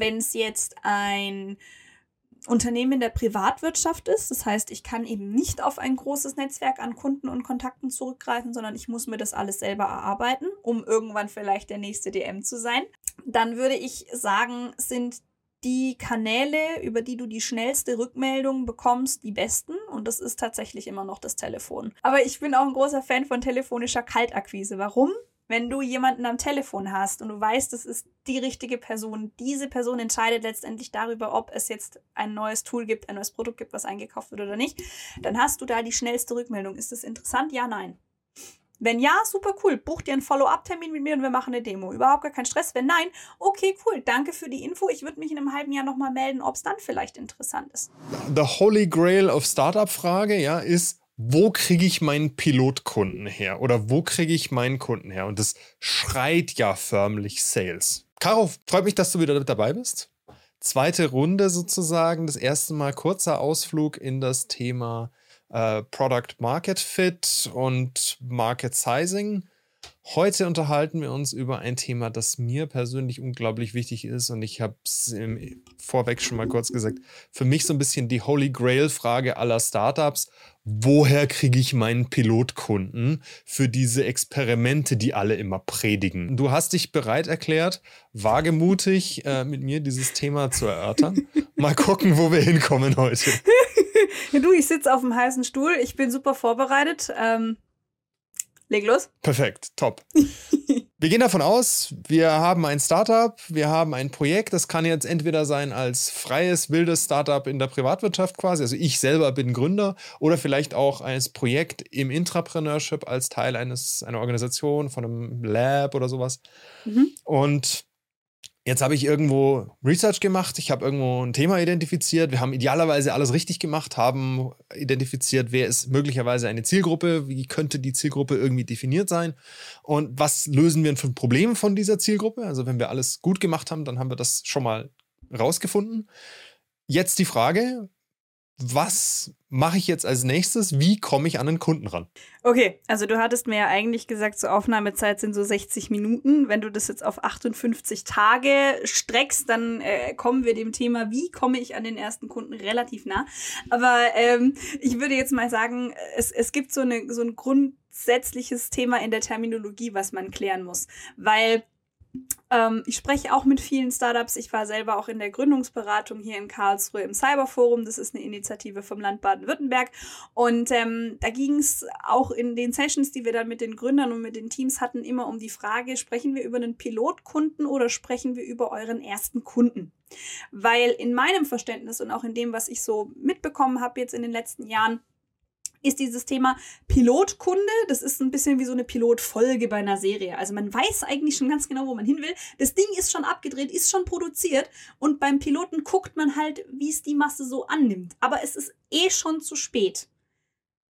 Wenn es jetzt ein Unternehmen der Privatwirtschaft ist. Das heißt, ich kann eben nicht auf ein großes Netzwerk an Kunden und Kontakten zurückgreifen, sondern ich muss mir das alles selber erarbeiten, um irgendwann vielleicht der nächste DM zu sein. Dann würde ich sagen, sind die Kanäle, über die du die schnellste Rückmeldung bekommst, die besten. Und das ist tatsächlich immer noch das Telefon. Aber ich bin auch ein großer Fan von telefonischer Kaltakquise. Warum? Wenn du jemanden am Telefon hast und du weißt, das ist die richtige Person, diese Person entscheidet letztendlich darüber, ob es jetzt ein neues Tool gibt, ein neues Produkt gibt, was eingekauft wird oder nicht, dann hast du da die schnellste Rückmeldung. Ist das interessant? Ja, nein. Wenn ja, super cool. Buch dir einen Follow-up-Termin mit mir und wir machen eine Demo. Überhaupt gar kein Stress. Wenn nein, okay, cool. Danke für die Info. Ich würde mich in einem halben Jahr nochmal melden, ob es dann vielleicht interessant ist. The Holy Grail of Startup-Frage, ja, ist, wo kriege ich meinen Pilotkunden her oder wo kriege ich meinen Kunden her? Und das schreit ja förmlich Sales. Caro, freut mich, dass du wieder dabei bist. Zweite Runde sozusagen, das erste Mal kurzer Ausflug in das Thema äh, Product Market Fit und Market Sizing. Heute unterhalten wir uns über ein Thema, das mir persönlich unglaublich wichtig ist und ich habe es vorweg schon mal kurz gesagt, für mich so ein bisschen die Holy Grail-Frage aller Startups woher kriege ich meinen Pilotkunden für diese Experimente, die alle immer predigen. Du hast dich bereit erklärt, wagemutig äh, mit mir dieses Thema zu erörtern. Mal gucken, wo wir hinkommen heute. du, ich sitze auf dem heißen Stuhl. Ich bin super vorbereitet. Ähm, leg los. Perfekt, top. Wir gehen davon aus, wir haben ein Startup, wir haben ein Projekt. Das kann jetzt entweder sein als freies, wildes Startup in der Privatwirtschaft quasi. Also ich selber bin Gründer oder vielleicht auch als Projekt im Intrapreneurship als Teil eines, einer Organisation, von einem Lab oder sowas. Mhm. Und Jetzt habe ich irgendwo Research gemacht, ich habe irgendwo ein Thema identifiziert. Wir haben idealerweise alles richtig gemacht, haben identifiziert, wer ist möglicherweise eine Zielgruppe, wie könnte die Zielgruppe irgendwie definiert sein und was lösen wir für ein Problem von dieser Zielgruppe. Also wenn wir alles gut gemacht haben, dann haben wir das schon mal rausgefunden. Jetzt die Frage, was mache ich jetzt als nächstes? Wie komme ich an den Kunden ran? Okay, also du hattest mir ja eigentlich gesagt, so Aufnahmezeit sind so 60 Minuten. Wenn du das jetzt auf 58 Tage streckst, dann äh, kommen wir dem Thema, wie komme ich an den ersten Kunden relativ nah. Aber ähm, ich würde jetzt mal sagen, es, es gibt so, eine, so ein grundsätzliches Thema in der Terminologie, was man klären muss. Weil ähm, ich spreche auch mit vielen Startups. Ich war selber auch in der Gründungsberatung hier in Karlsruhe im Cyberforum. Das ist eine Initiative vom Land Baden-Württemberg. Und ähm, da ging es auch in den Sessions, die wir dann mit den Gründern und mit den Teams hatten, immer um die Frage, sprechen wir über einen Pilotkunden oder sprechen wir über euren ersten Kunden? Weil in meinem Verständnis und auch in dem, was ich so mitbekommen habe jetzt in den letzten Jahren, ist dieses Thema Pilotkunde. Das ist ein bisschen wie so eine Pilotfolge bei einer Serie. Also man weiß eigentlich schon ganz genau, wo man hin will. Das Ding ist schon abgedreht, ist schon produziert und beim Piloten guckt man halt, wie es die Masse so annimmt. Aber es ist eh schon zu spät.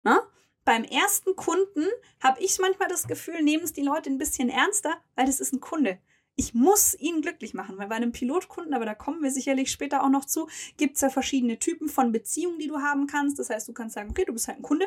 Na? Beim ersten Kunden habe ich manchmal das Gefühl, nehmen es die Leute ein bisschen ernster, weil das ist ein Kunde ich muss ihn glücklich machen, weil bei einem Pilotkunden, aber da kommen wir sicherlich später auch noch zu, gibt es ja verschiedene Typen von Beziehungen, die du haben kannst. Das heißt, du kannst sagen, okay, du bist halt ein Kunde.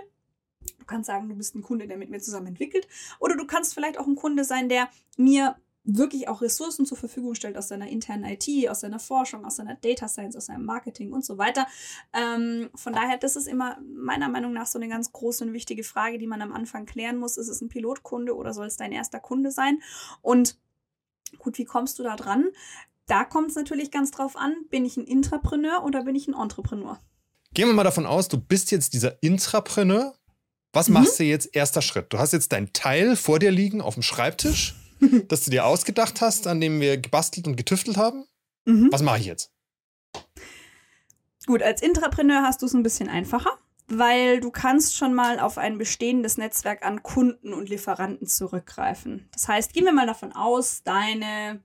Du kannst sagen, du bist ein Kunde, der mit mir zusammen entwickelt. Oder du kannst vielleicht auch ein Kunde sein, der mir wirklich auch Ressourcen zur Verfügung stellt aus seiner internen IT, aus seiner Forschung, aus seiner Data Science, aus seinem Marketing und so weiter. Ähm, von daher, das ist immer meiner Meinung nach so eine ganz große und wichtige Frage, die man am Anfang klären muss. Ist es ein Pilotkunde oder soll es dein erster Kunde sein? Und Gut, wie kommst du da dran? Da kommt es natürlich ganz drauf an, bin ich ein Intrapreneur oder bin ich ein Entrepreneur? Gehen wir mal davon aus, du bist jetzt dieser Intrapreneur. Was mhm. machst du jetzt erster Schritt? Du hast jetzt dein Teil vor dir liegen auf dem Schreibtisch, das du dir ausgedacht hast, an dem wir gebastelt und getüftelt haben. Mhm. Was mache ich jetzt? Gut, als Intrapreneur hast du es ein bisschen einfacher weil du kannst schon mal auf ein bestehendes Netzwerk an Kunden und Lieferanten zurückgreifen. Das heißt, gehen wir mal davon aus, deine,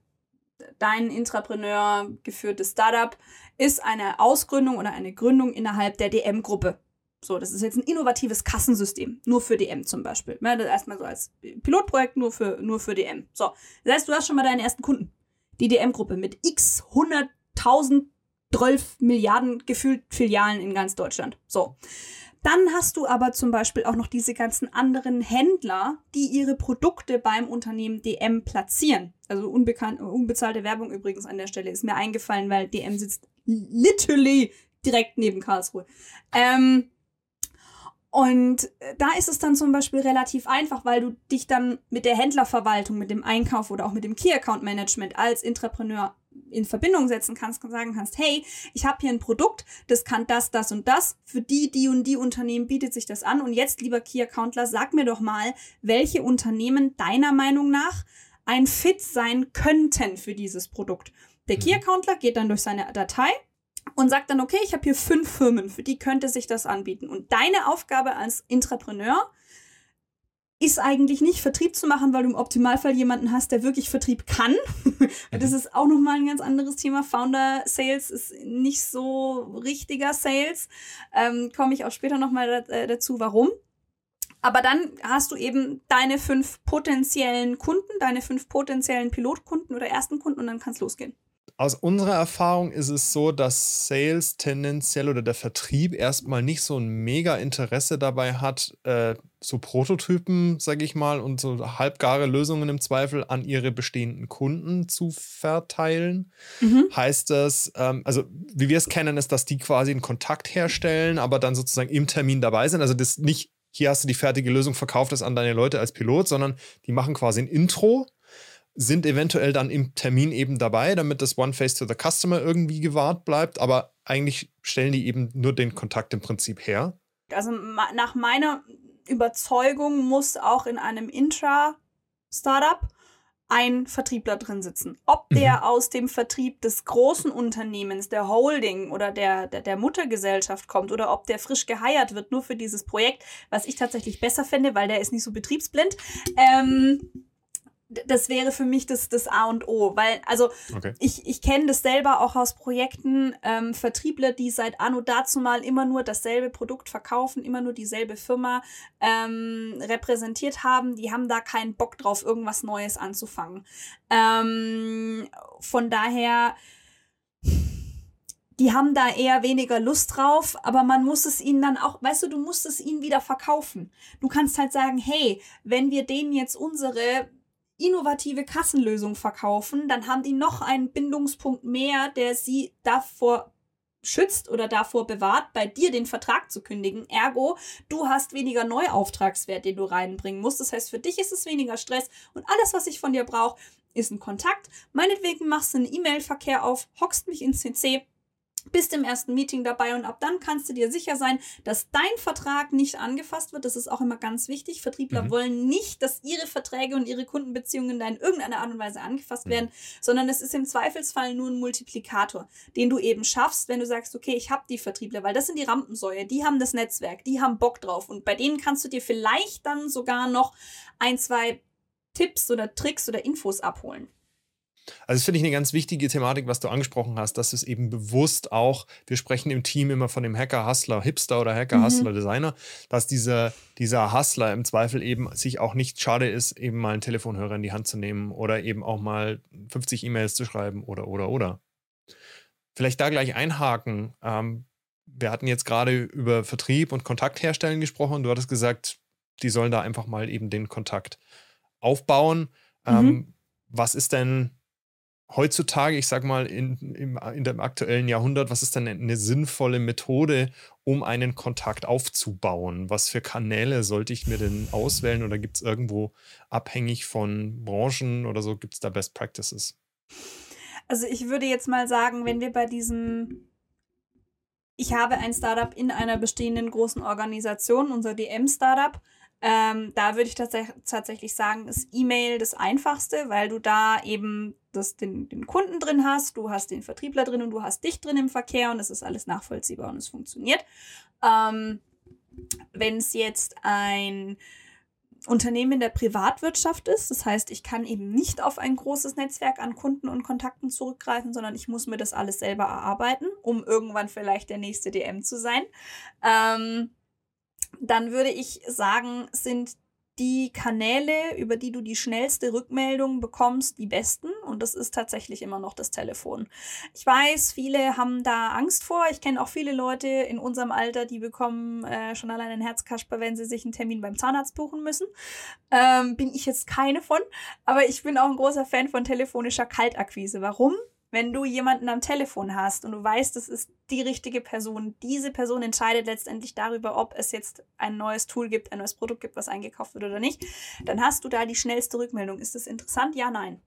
dein Intrapreneur geführtes Startup ist eine Ausgründung oder eine Gründung innerhalb der DM-Gruppe. So, das ist jetzt ein innovatives Kassensystem, nur für DM zum Beispiel. Ja, das erstmal so als Pilotprojekt nur für, nur für DM. So, das heißt, du hast schon mal deinen ersten Kunden. Die DM-Gruppe mit x 100.000 12 Milliarden gefühlt Filialen in ganz Deutschland. So. Dann hast du aber zum Beispiel auch noch diese ganzen anderen Händler, die ihre Produkte beim Unternehmen DM platzieren. Also unbekannt, unbezahlte Werbung übrigens an der Stelle ist mir eingefallen, weil DM sitzt literally direkt neben Karlsruhe. Ähm, und da ist es dann zum Beispiel relativ einfach, weil du dich dann mit der Händlerverwaltung, mit dem Einkauf oder auch mit dem Key Account Management als Intrapreneur in Verbindung setzen kannst und sagen kannst, hey, ich habe hier ein Produkt, das kann das, das und das. Für die, die und die Unternehmen bietet sich das an. Und jetzt, lieber Key Accountler, sag mir doch mal, welche Unternehmen deiner Meinung nach ein Fit sein könnten für dieses Produkt. Der Key mhm. Accountler geht dann durch seine Datei und sagt dann, okay, ich habe hier fünf Firmen, für die könnte sich das anbieten. Und deine Aufgabe als Intrapreneur ist eigentlich nicht Vertrieb zu machen, weil du im Optimalfall jemanden hast, der wirklich Vertrieb kann. das mhm. ist auch nochmal ein ganz anderes Thema. Founder Sales ist nicht so richtiger Sales. Ähm, Komme ich auch später nochmal äh, dazu, warum. Aber dann hast du eben deine fünf potenziellen Kunden, deine fünf potenziellen Pilotkunden oder ersten Kunden und dann kann es losgehen. Aus unserer Erfahrung ist es so, dass Sales tendenziell oder der Vertrieb erstmal nicht so ein mega Interesse dabei hat, äh, so Prototypen, sage ich mal, und so halbgare Lösungen im Zweifel an ihre bestehenden Kunden zu verteilen. Mhm. Heißt das, ähm, also wie wir es kennen, ist, dass die quasi einen Kontakt herstellen, aber dann sozusagen im Termin dabei sind. Also das nicht, hier hast du die fertige Lösung, verkauft das an deine Leute als Pilot, sondern die machen quasi ein Intro sind eventuell dann im Termin eben dabei, damit das One Face to the Customer irgendwie gewahrt bleibt, aber eigentlich stellen die eben nur den Kontakt im Prinzip her. Also nach meiner Überzeugung muss auch in einem Intra-Startup ein Vertriebler drin sitzen. Ob der mhm. aus dem Vertrieb des großen Unternehmens, der Holding oder der, der, der, Muttergesellschaft kommt oder ob der frisch geheiert wird, nur für dieses Projekt, was ich tatsächlich besser finde, weil der ist nicht so betriebsblind. Ähm, das wäre für mich das, das A und O, weil, also okay. ich, ich kenne das selber auch aus Projekten, ähm, Vertriebler, die seit Anno dazu mal immer nur dasselbe Produkt verkaufen, immer nur dieselbe Firma ähm, repräsentiert haben, die haben da keinen Bock drauf, irgendwas Neues anzufangen. Ähm, von daher, die haben da eher weniger Lust drauf, aber man muss es ihnen dann auch, weißt du, du musst es ihnen wieder verkaufen. Du kannst halt sagen, hey, wenn wir denen jetzt unsere innovative Kassenlösung verkaufen, dann haben die noch einen Bindungspunkt mehr, der sie davor schützt oder davor bewahrt, bei dir den Vertrag zu kündigen. Ergo, du hast weniger Neuauftragswert, den du reinbringen musst. Das heißt, für dich ist es weniger Stress und alles, was ich von dir brauche, ist ein Kontakt. Meinetwegen machst du einen E-Mail-Verkehr auf, hockst mich ins CC, bist im ersten Meeting dabei und ab dann kannst du dir sicher sein, dass dein Vertrag nicht angefasst wird. Das ist auch immer ganz wichtig. Vertriebler mhm. wollen nicht, dass ihre Verträge und ihre Kundenbeziehungen da in irgendeiner Art und Weise angefasst mhm. werden, sondern es ist im Zweifelsfall nur ein Multiplikator, den du eben schaffst, wenn du sagst, okay, ich habe die Vertriebler, weil das sind die Rampensäue, die haben das Netzwerk, die haben Bock drauf und bei denen kannst du dir vielleicht dann sogar noch ein, zwei Tipps oder Tricks oder Infos abholen. Also das finde ich eine ganz wichtige Thematik, was du angesprochen hast, dass es eben bewusst auch, wir sprechen im Team immer von dem Hacker, Hustler, Hipster oder Hacker, mhm. Hustler, Designer, dass dieser, dieser Hustler im Zweifel eben sich auch nicht schade ist, eben mal einen Telefonhörer in die Hand zu nehmen oder eben auch mal 50 E-Mails zu schreiben oder, oder, oder. Vielleicht da gleich einhaken. Ähm, wir hatten jetzt gerade über Vertrieb und Kontakt herstellen gesprochen. Du hattest gesagt, die sollen da einfach mal eben den Kontakt aufbauen. Mhm. Ähm, was ist denn heutzutage, ich sag mal, in, im, in dem aktuellen Jahrhundert, was ist denn eine sinnvolle Methode, um einen Kontakt aufzubauen? Was für Kanäle sollte ich mir denn auswählen oder gibt es irgendwo abhängig von Branchen oder so, gibt es da Best Practices? Also ich würde jetzt mal sagen, wenn wir bei diesem ich habe ein Startup in einer bestehenden großen Organisation, unser DM-Startup, ähm, da würde ich tats tatsächlich sagen, ist E-Mail das einfachste, weil du da eben das, den, den Kunden drin hast, du hast den Vertriebler drin und du hast dich drin im Verkehr und es ist alles nachvollziehbar und es funktioniert. Ähm, Wenn es jetzt ein Unternehmen in der Privatwirtschaft ist. Das heißt, ich kann eben nicht auf ein großes Netzwerk an Kunden und Kontakten zurückgreifen, sondern ich muss mir das alles selber erarbeiten, um irgendwann vielleicht der nächste DM zu sein. Ähm, dann würde ich sagen, sind die Kanäle, über die du die schnellste Rückmeldung bekommst, die besten. Und das ist tatsächlich immer noch das Telefon. Ich weiß, viele haben da Angst vor. Ich kenne auch viele Leute in unserem Alter, die bekommen äh, schon allein ein Herzkasper, wenn sie sich einen Termin beim Zahnarzt buchen müssen. Ähm, bin ich jetzt keine von. Aber ich bin auch ein großer Fan von telefonischer Kaltakquise. Warum? Wenn du jemanden am Telefon hast und du weißt, das ist die richtige Person, diese Person entscheidet letztendlich darüber, ob es jetzt ein neues Tool gibt, ein neues Produkt gibt, was eingekauft wird oder nicht, dann hast du da die schnellste Rückmeldung. Ist das interessant? Ja, nein.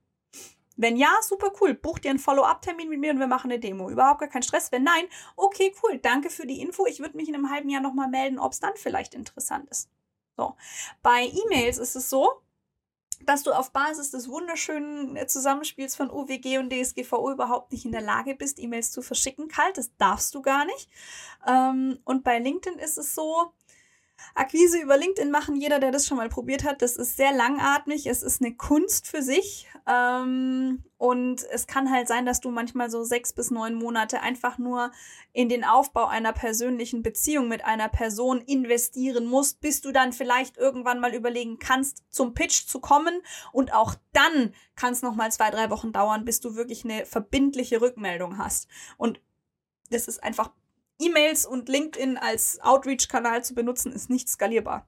Wenn ja, super cool. Buch dir einen Follow-up-Termin mit mir und wir machen eine Demo. Überhaupt gar kein Stress. Wenn nein, okay, cool. Danke für die Info. Ich würde mich in einem halben Jahr nochmal melden, ob es dann vielleicht interessant ist. So. Bei E-Mails ist es so, dass du auf Basis des wunderschönen äh, Zusammenspiels von UWG und DSGVO überhaupt nicht in der Lage bist, E-Mails zu verschicken, kalt. Das darfst du gar nicht. Ähm, und bei LinkedIn ist es so, Akquise über LinkedIn machen, jeder, der das schon mal probiert hat, das ist sehr langatmig. Es ist eine Kunst für sich. Ähm, und es kann halt sein, dass du manchmal so sechs bis neun Monate einfach nur in den Aufbau einer persönlichen Beziehung mit einer Person investieren musst, bis du dann vielleicht irgendwann mal überlegen kannst, zum Pitch zu kommen. Und auch dann kann es nochmal zwei, drei Wochen dauern, bis du wirklich eine verbindliche Rückmeldung hast. Und das ist einfach E-Mails und LinkedIn als Outreach-Kanal zu benutzen, ist nicht skalierbar.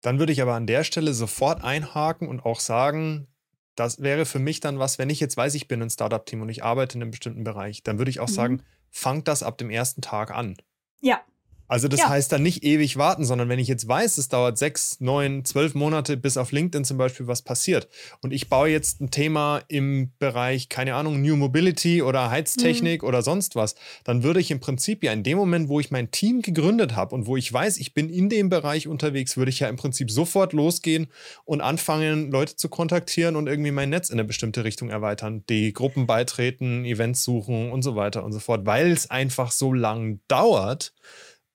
Dann würde ich aber an der Stelle sofort einhaken und auch sagen, das wäre für mich dann was, wenn ich jetzt weiß, ich bin ein Startup-Team und ich arbeite in einem bestimmten Bereich, dann würde ich auch mhm. sagen, fangt das ab dem ersten Tag an. Ja, also das ja. heißt dann nicht ewig warten, sondern wenn ich jetzt weiß, es dauert sechs, neun, zwölf Monate, bis auf LinkedIn zum Beispiel was passiert und ich baue jetzt ein Thema im Bereich, keine Ahnung, New Mobility oder Heiztechnik mhm. oder sonst was, dann würde ich im Prinzip ja in dem Moment, wo ich mein Team gegründet habe und wo ich weiß, ich bin in dem Bereich unterwegs, würde ich ja im Prinzip sofort losgehen und anfangen, Leute zu kontaktieren und irgendwie mein Netz in eine bestimmte Richtung erweitern, die Gruppen beitreten, Events suchen und so weiter und so fort, weil es einfach so lang dauert,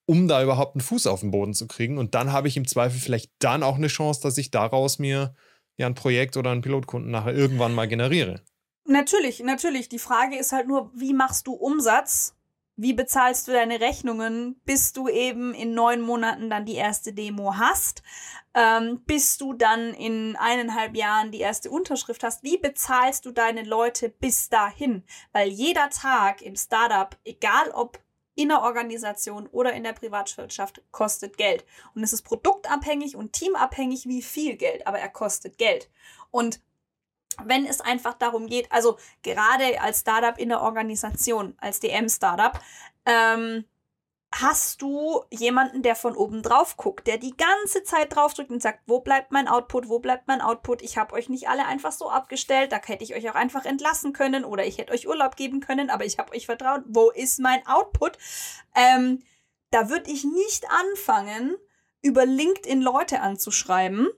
um da überhaupt einen Fuß auf den Boden zu kriegen. Und dann habe ich im Zweifel vielleicht dann auch eine Chance, dass ich daraus mir ja ein Projekt oder einen Pilotkunden nachher irgendwann mal generiere. Natürlich, natürlich. Die Frage ist halt nur, wie machst du Umsatz? Wie bezahlst du deine Rechnungen, bis du eben in neun Monaten dann die erste Demo hast, ähm, bis du dann in eineinhalb Jahren die erste Unterschrift hast? Wie bezahlst du deine Leute bis dahin? Weil jeder Tag im Startup, egal ob in der Organisation oder in der Privatwirtschaft kostet Geld. Und es ist produktabhängig und teamabhängig, wie viel Geld, aber er kostet Geld. Und wenn es einfach darum geht, also gerade als Startup in der Organisation, als DM-Startup, ähm, hast du jemanden, der von oben drauf guckt, der die ganze Zeit draufdrückt und sagt, wo bleibt mein Output, wo bleibt mein Output? Ich habe euch nicht alle einfach so abgestellt, da hätte ich euch auch einfach entlassen können oder ich hätte euch Urlaub geben können, aber ich habe euch vertraut. Wo ist mein Output? Ähm, da würde ich nicht anfangen, über LinkedIn Leute anzuschreiben.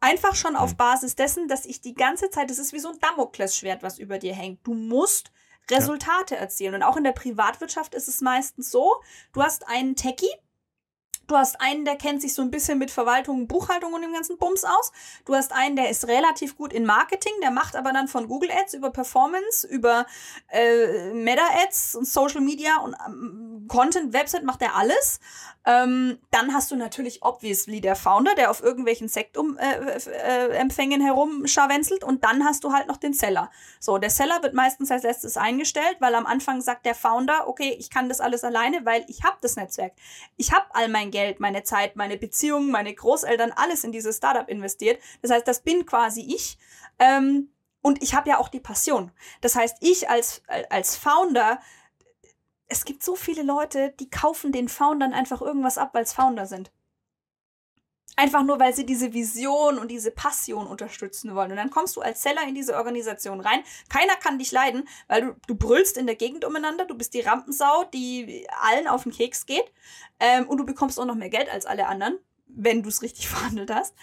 Einfach schon auf hm. Basis dessen, dass ich die ganze Zeit, das ist wie so ein Damoklesschwert, was über dir hängt. Du musst Resultate ja. erzielen. Und auch in der Privatwirtschaft ist es meistens so, du hast einen Techie, Du hast einen, der kennt sich so ein bisschen mit Verwaltung, Buchhaltung und dem ganzen Bums aus. Du hast einen, der ist relativ gut in Marketing, der macht aber dann von Google Ads über Performance, über äh, Meta Ads und Social Media und ähm, Content, Website macht er alles. Ähm, dann hast du natürlich obviously der Founder, der auf irgendwelchen Sektempfängen äh, äh, herumscharwenzelt und dann hast du halt noch den Seller. So, der Seller wird meistens als letztes eingestellt, weil am Anfang sagt der Founder, okay, ich kann das alles alleine, weil ich habe das Netzwerk. Ich habe all mein Geld, meine Zeit, meine Beziehungen, meine Großeltern, alles in dieses Startup investiert. Das heißt, das bin quasi ich. Ähm, und ich habe ja auch die Passion. Das heißt, ich als, als Founder es gibt so viele Leute, die kaufen den Foundern einfach irgendwas ab, weil es Founder sind. Einfach nur, weil sie diese Vision und diese Passion unterstützen wollen. Und dann kommst du als Seller in diese Organisation rein. Keiner kann dich leiden, weil du, du brüllst in der Gegend umeinander. Du bist die Rampensau, die allen auf den Keks geht. Ähm, und du bekommst auch noch mehr Geld als alle anderen, wenn du es richtig verhandelt hast.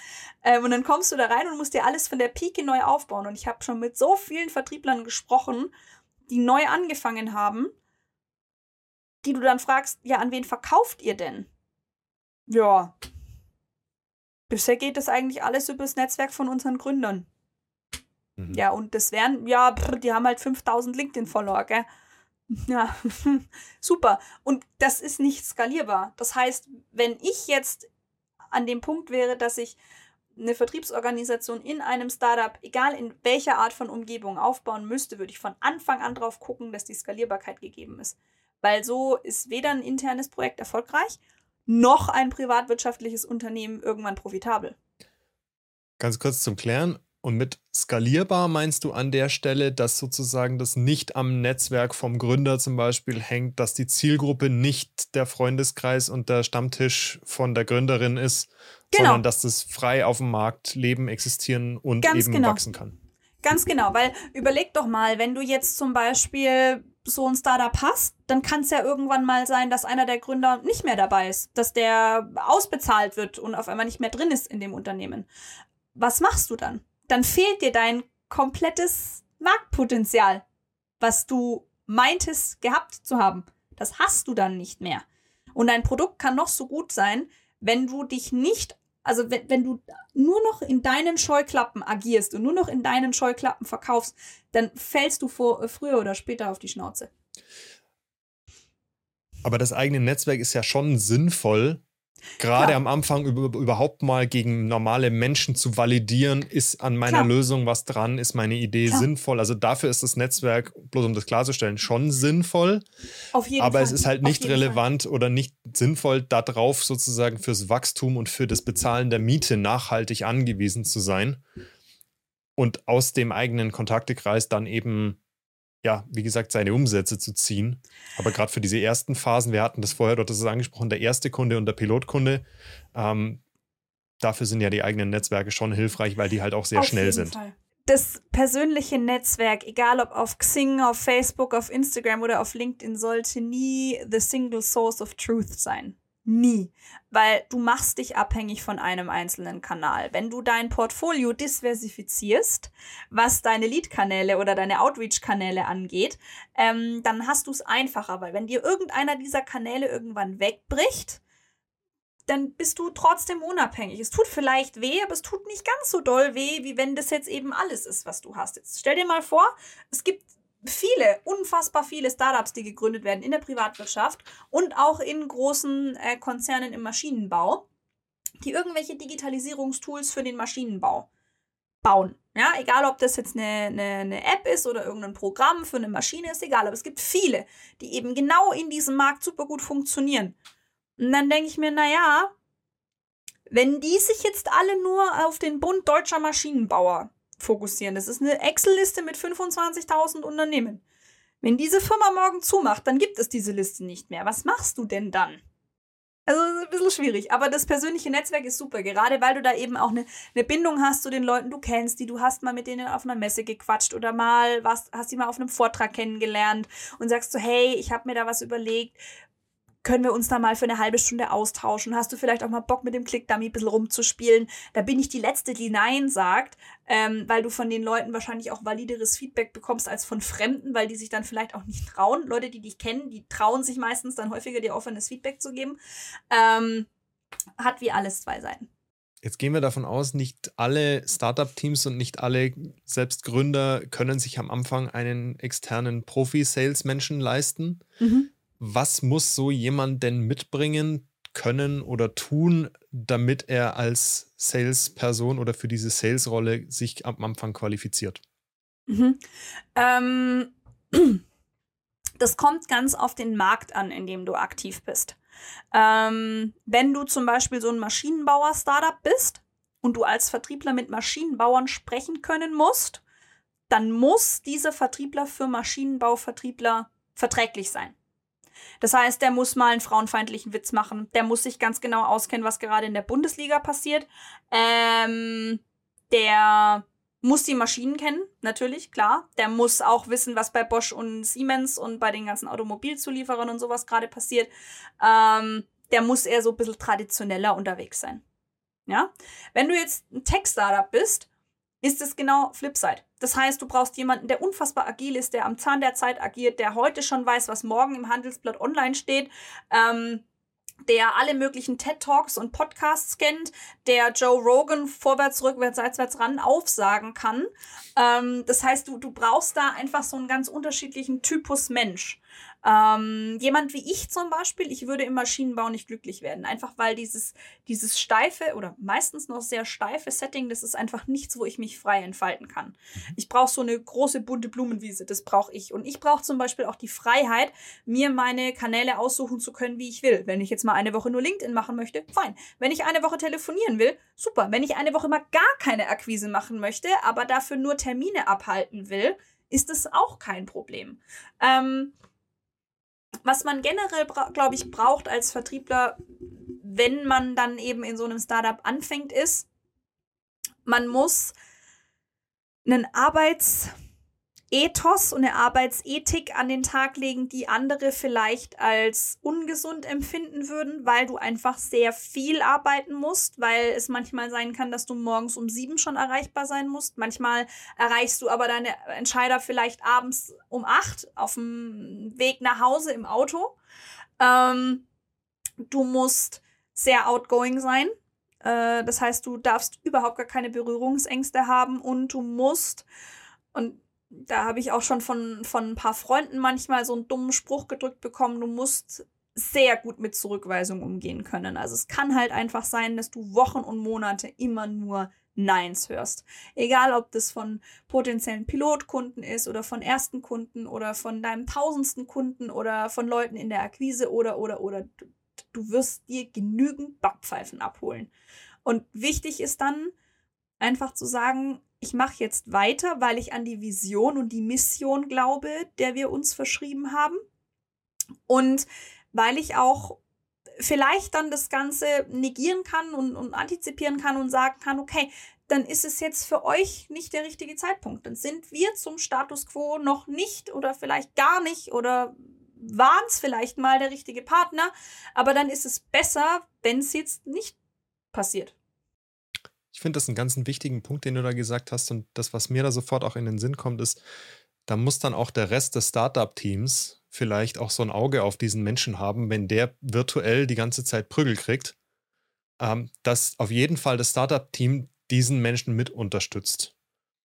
Ähm, und dann kommst du da rein und musst dir alles von der Pike neu aufbauen. Und ich habe schon mit so vielen Vertrieblern gesprochen, die neu angefangen haben die du dann fragst, ja, an wen verkauft ihr denn? Ja. Bisher geht das eigentlich alles über das Netzwerk von unseren Gründern. Mhm. Ja, und das wären, ja, die haben halt 5000 LinkedIn-Follower, gell? Ja, super. Und das ist nicht skalierbar. Das heißt, wenn ich jetzt an dem Punkt wäre, dass ich eine Vertriebsorganisation in einem Startup, egal in welcher Art von Umgebung aufbauen müsste, würde ich von Anfang an drauf gucken, dass die Skalierbarkeit gegeben ist. Weil so ist weder ein internes Projekt erfolgreich, noch ein privatwirtschaftliches Unternehmen irgendwann profitabel. Ganz kurz zum Klären. Und mit skalierbar meinst du an der Stelle, dass sozusagen das nicht am Netzwerk vom Gründer zum Beispiel hängt, dass die Zielgruppe nicht der Freundeskreis und der Stammtisch von der Gründerin ist, genau. sondern dass das frei auf dem Markt leben, existieren und Ganz eben genau. wachsen kann. Ganz genau, weil überleg doch mal, wenn du jetzt zum Beispiel so ein Startup hast, dann kann es ja irgendwann mal sein, dass einer der Gründer nicht mehr dabei ist, dass der ausbezahlt wird und auf einmal nicht mehr drin ist in dem Unternehmen. Was machst du dann? Dann fehlt dir dein komplettes Marktpotenzial, was du meintest gehabt zu haben. Das hast du dann nicht mehr. Und dein Produkt kann noch so gut sein, wenn du dich nicht, also wenn, wenn du nur noch in deinen Scheuklappen agierst und nur noch in deinen Scheuklappen verkaufst, dann fällst du vor, früher oder später auf die Schnauze. Aber das eigene Netzwerk ist ja schon sinnvoll, Gerade am Anfang über, überhaupt mal gegen normale Menschen zu validieren, ist an meiner Klar. Lösung was dran, ist meine Idee Klar. sinnvoll. Also dafür ist das Netzwerk, bloß um das klarzustellen, schon sinnvoll. Auf jeden aber Fall. es ist halt nicht relevant Fall. oder nicht sinnvoll, darauf sozusagen fürs Wachstum und für das Bezahlen der Miete nachhaltig angewiesen zu sein. Und aus dem eigenen Kontaktekreis dann eben ja, wie gesagt, seine Umsätze zu ziehen. Aber gerade für diese ersten Phasen, wir hatten das vorher, dort ist es angesprochen, der erste Kunde und der Pilotkunde, ähm, dafür sind ja die eigenen Netzwerke schon hilfreich, weil die halt auch sehr auf schnell sind. Fall. Das persönliche Netzwerk, egal ob auf Xing, auf Facebook, auf Instagram oder auf LinkedIn, sollte nie the single source of truth sein. Nie. Weil du machst dich abhängig von einem einzelnen Kanal. Wenn du dein Portfolio diversifizierst, was deine Lead-Kanäle oder deine Outreach-Kanäle angeht, ähm, dann hast du es einfacher, weil wenn dir irgendeiner dieser Kanäle irgendwann wegbricht, dann bist du trotzdem unabhängig. Es tut vielleicht weh, aber es tut nicht ganz so doll weh, wie wenn das jetzt eben alles ist, was du hast. Jetzt stell dir mal vor, es gibt viele, unfassbar viele Startups, die gegründet werden in der Privatwirtschaft und auch in großen äh, Konzernen im Maschinenbau, die irgendwelche Digitalisierungstools für den Maschinenbau bauen. Ja, egal ob das jetzt eine, eine, eine App ist oder irgendein Programm für eine Maschine, ist egal. Aber es gibt viele, die eben genau in diesem Markt super gut funktionieren. Und dann denke ich mir, naja, wenn die sich jetzt alle nur auf den Bund deutscher Maschinenbauer fokussieren. Das ist eine Excel-Liste mit 25.000 Unternehmen. Wenn diese Firma morgen zumacht, dann gibt es diese Liste nicht mehr. Was machst du denn dann? Also ein bisschen schwierig, aber das persönliche Netzwerk ist super, gerade weil du da eben auch eine, eine Bindung hast zu den Leuten, du kennst, die du hast mal mit denen auf einer Messe gequatscht oder mal was, hast die mal auf einem Vortrag kennengelernt und sagst so, hey, ich habe mir da was überlegt, können wir uns da mal für eine halbe Stunde austauschen? Hast du vielleicht auch mal Bock mit dem Click-Dummy ein bisschen rumzuspielen? Da bin ich die Letzte, die Nein sagt, ähm, weil du von den Leuten wahrscheinlich auch valideres Feedback bekommst als von Fremden, weil die sich dann vielleicht auch nicht trauen. Leute, die dich kennen, die trauen sich meistens dann häufiger dir offenes Feedback zu geben. Ähm, hat wie alles zwei Seiten. Jetzt gehen wir davon aus, nicht alle Startup-Teams und nicht alle Selbstgründer können sich am Anfang einen externen Profi-Sales-Menschen leisten. Mhm was muss so jemand denn mitbringen können oder tun, damit er als Salesperson oder für diese Salesrolle sich am Anfang qualifiziert? Mhm. Ähm, das kommt ganz auf den Markt an, in dem du aktiv bist. Ähm, wenn du zum Beispiel so ein Maschinenbauer-Startup bist und du als Vertriebler mit Maschinenbauern sprechen können musst, dann muss dieser Vertriebler für Maschinenbauvertriebler verträglich sein. Das heißt, der muss mal einen frauenfeindlichen Witz machen. Der muss sich ganz genau auskennen, was gerade in der Bundesliga passiert. Ähm, der muss die Maschinen kennen, natürlich, klar. Der muss auch wissen, was bei Bosch und Siemens und bei den ganzen Automobilzulieferern und sowas gerade passiert. Ähm, der muss eher so ein bisschen traditioneller unterwegs sein. Ja? Wenn du jetzt ein Tech-Startup bist, ist es genau Flipside. Das heißt, du brauchst jemanden, der unfassbar agil ist, der am Zahn der Zeit agiert, der heute schon weiß, was morgen im Handelsblatt online steht, ähm, der alle möglichen TED Talks und Podcasts kennt, der Joe Rogan vorwärts, rückwärts, seitwärts ran aufsagen kann. Ähm, das heißt, du, du brauchst da einfach so einen ganz unterschiedlichen Typus Mensch. Ähm, jemand wie ich zum Beispiel, ich würde im Maschinenbau nicht glücklich werden. Einfach weil dieses, dieses steife oder meistens noch sehr steife Setting, das ist einfach nichts, wo ich mich frei entfalten kann. Mhm. Ich brauche so eine große bunte Blumenwiese, das brauche ich. Und ich brauche zum Beispiel auch die Freiheit, mir meine Kanäle aussuchen zu können, wie ich will. Wenn ich jetzt mal eine Woche nur LinkedIn machen möchte, fein. Wenn ich eine Woche telefonieren will, super. Wenn ich eine Woche mal gar keine Akquise machen möchte, aber dafür nur Termine abhalten will, ist das auch kein Problem. Ähm, was man generell, glaube ich, braucht als Vertriebler, wenn man dann eben in so einem Startup anfängt, ist, man muss einen Arbeits- Ethos und eine Arbeitsethik an den Tag legen, die andere vielleicht als ungesund empfinden würden, weil du einfach sehr viel arbeiten musst, weil es manchmal sein kann, dass du morgens um sieben schon erreichbar sein musst. Manchmal erreichst du aber deine Entscheider vielleicht abends um acht auf dem Weg nach Hause im Auto. Ähm, du musst sehr outgoing sein. Äh, das heißt, du darfst überhaupt gar keine Berührungsängste haben und du musst, und da habe ich auch schon von, von ein paar Freunden manchmal so einen dummen Spruch gedrückt bekommen, du musst sehr gut mit Zurückweisung umgehen können. Also es kann halt einfach sein, dass du Wochen und Monate immer nur Neins hörst. Egal, ob das von potenziellen Pilotkunden ist oder von ersten Kunden oder von deinem tausendsten Kunden oder von Leuten in der Akquise oder, oder, oder. Du, du wirst dir genügend Backpfeifen abholen. Und wichtig ist dann einfach zu sagen, ich mache jetzt weiter, weil ich an die Vision und die Mission glaube, der wir uns verschrieben haben. Und weil ich auch vielleicht dann das Ganze negieren kann und, und antizipieren kann und sagen kann, okay, dann ist es jetzt für euch nicht der richtige Zeitpunkt. Dann sind wir zum Status quo noch nicht oder vielleicht gar nicht oder waren es vielleicht mal der richtige Partner, aber dann ist es besser, wenn es jetzt nicht passiert. Ich finde das einen ganz wichtigen Punkt, den du da gesagt hast. Und das, was mir da sofort auch in den Sinn kommt, ist, da muss dann auch der Rest des Startup-Teams vielleicht auch so ein Auge auf diesen Menschen haben, wenn der virtuell die ganze Zeit Prügel kriegt, ähm, dass auf jeden Fall das Startup-Team diesen Menschen mit unterstützt.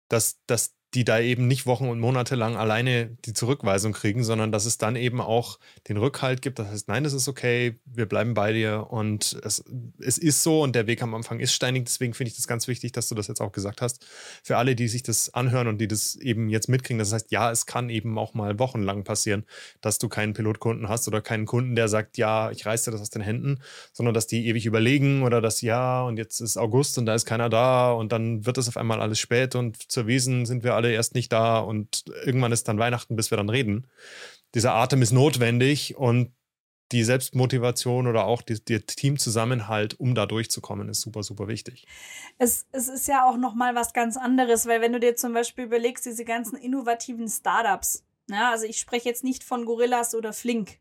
Dass, dass die da eben nicht Wochen und Monate lang alleine die Zurückweisung kriegen, sondern dass es dann eben auch den Rückhalt gibt. Das heißt, nein, es ist okay, wir bleiben bei dir und es, es ist so und der Weg am Anfang ist steinig. Deswegen finde ich das ganz wichtig, dass du das jetzt auch gesagt hast. Für alle, die sich das anhören und die das eben jetzt mitkriegen, das heißt, ja, es kann eben auch mal wochenlang passieren, dass du keinen Pilotkunden hast oder keinen Kunden, der sagt, ja, ich reiße dir das aus den Händen, sondern dass die ewig überlegen oder dass ja, und jetzt ist August und da ist keiner da und dann wird es auf einmal alles spät und zur Wiesen sind wir alle erst nicht da und irgendwann ist dann Weihnachten, bis wir dann reden. Dieser Atem ist notwendig und die Selbstmotivation oder auch der Teamzusammenhalt, um da durchzukommen, ist super, super wichtig. Es, es ist ja auch noch mal was ganz anderes, weil wenn du dir zum Beispiel überlegst, diese ganzen innovativen Startups, ja, also ich spreche jetzt nicht von Gorillas oder Flink,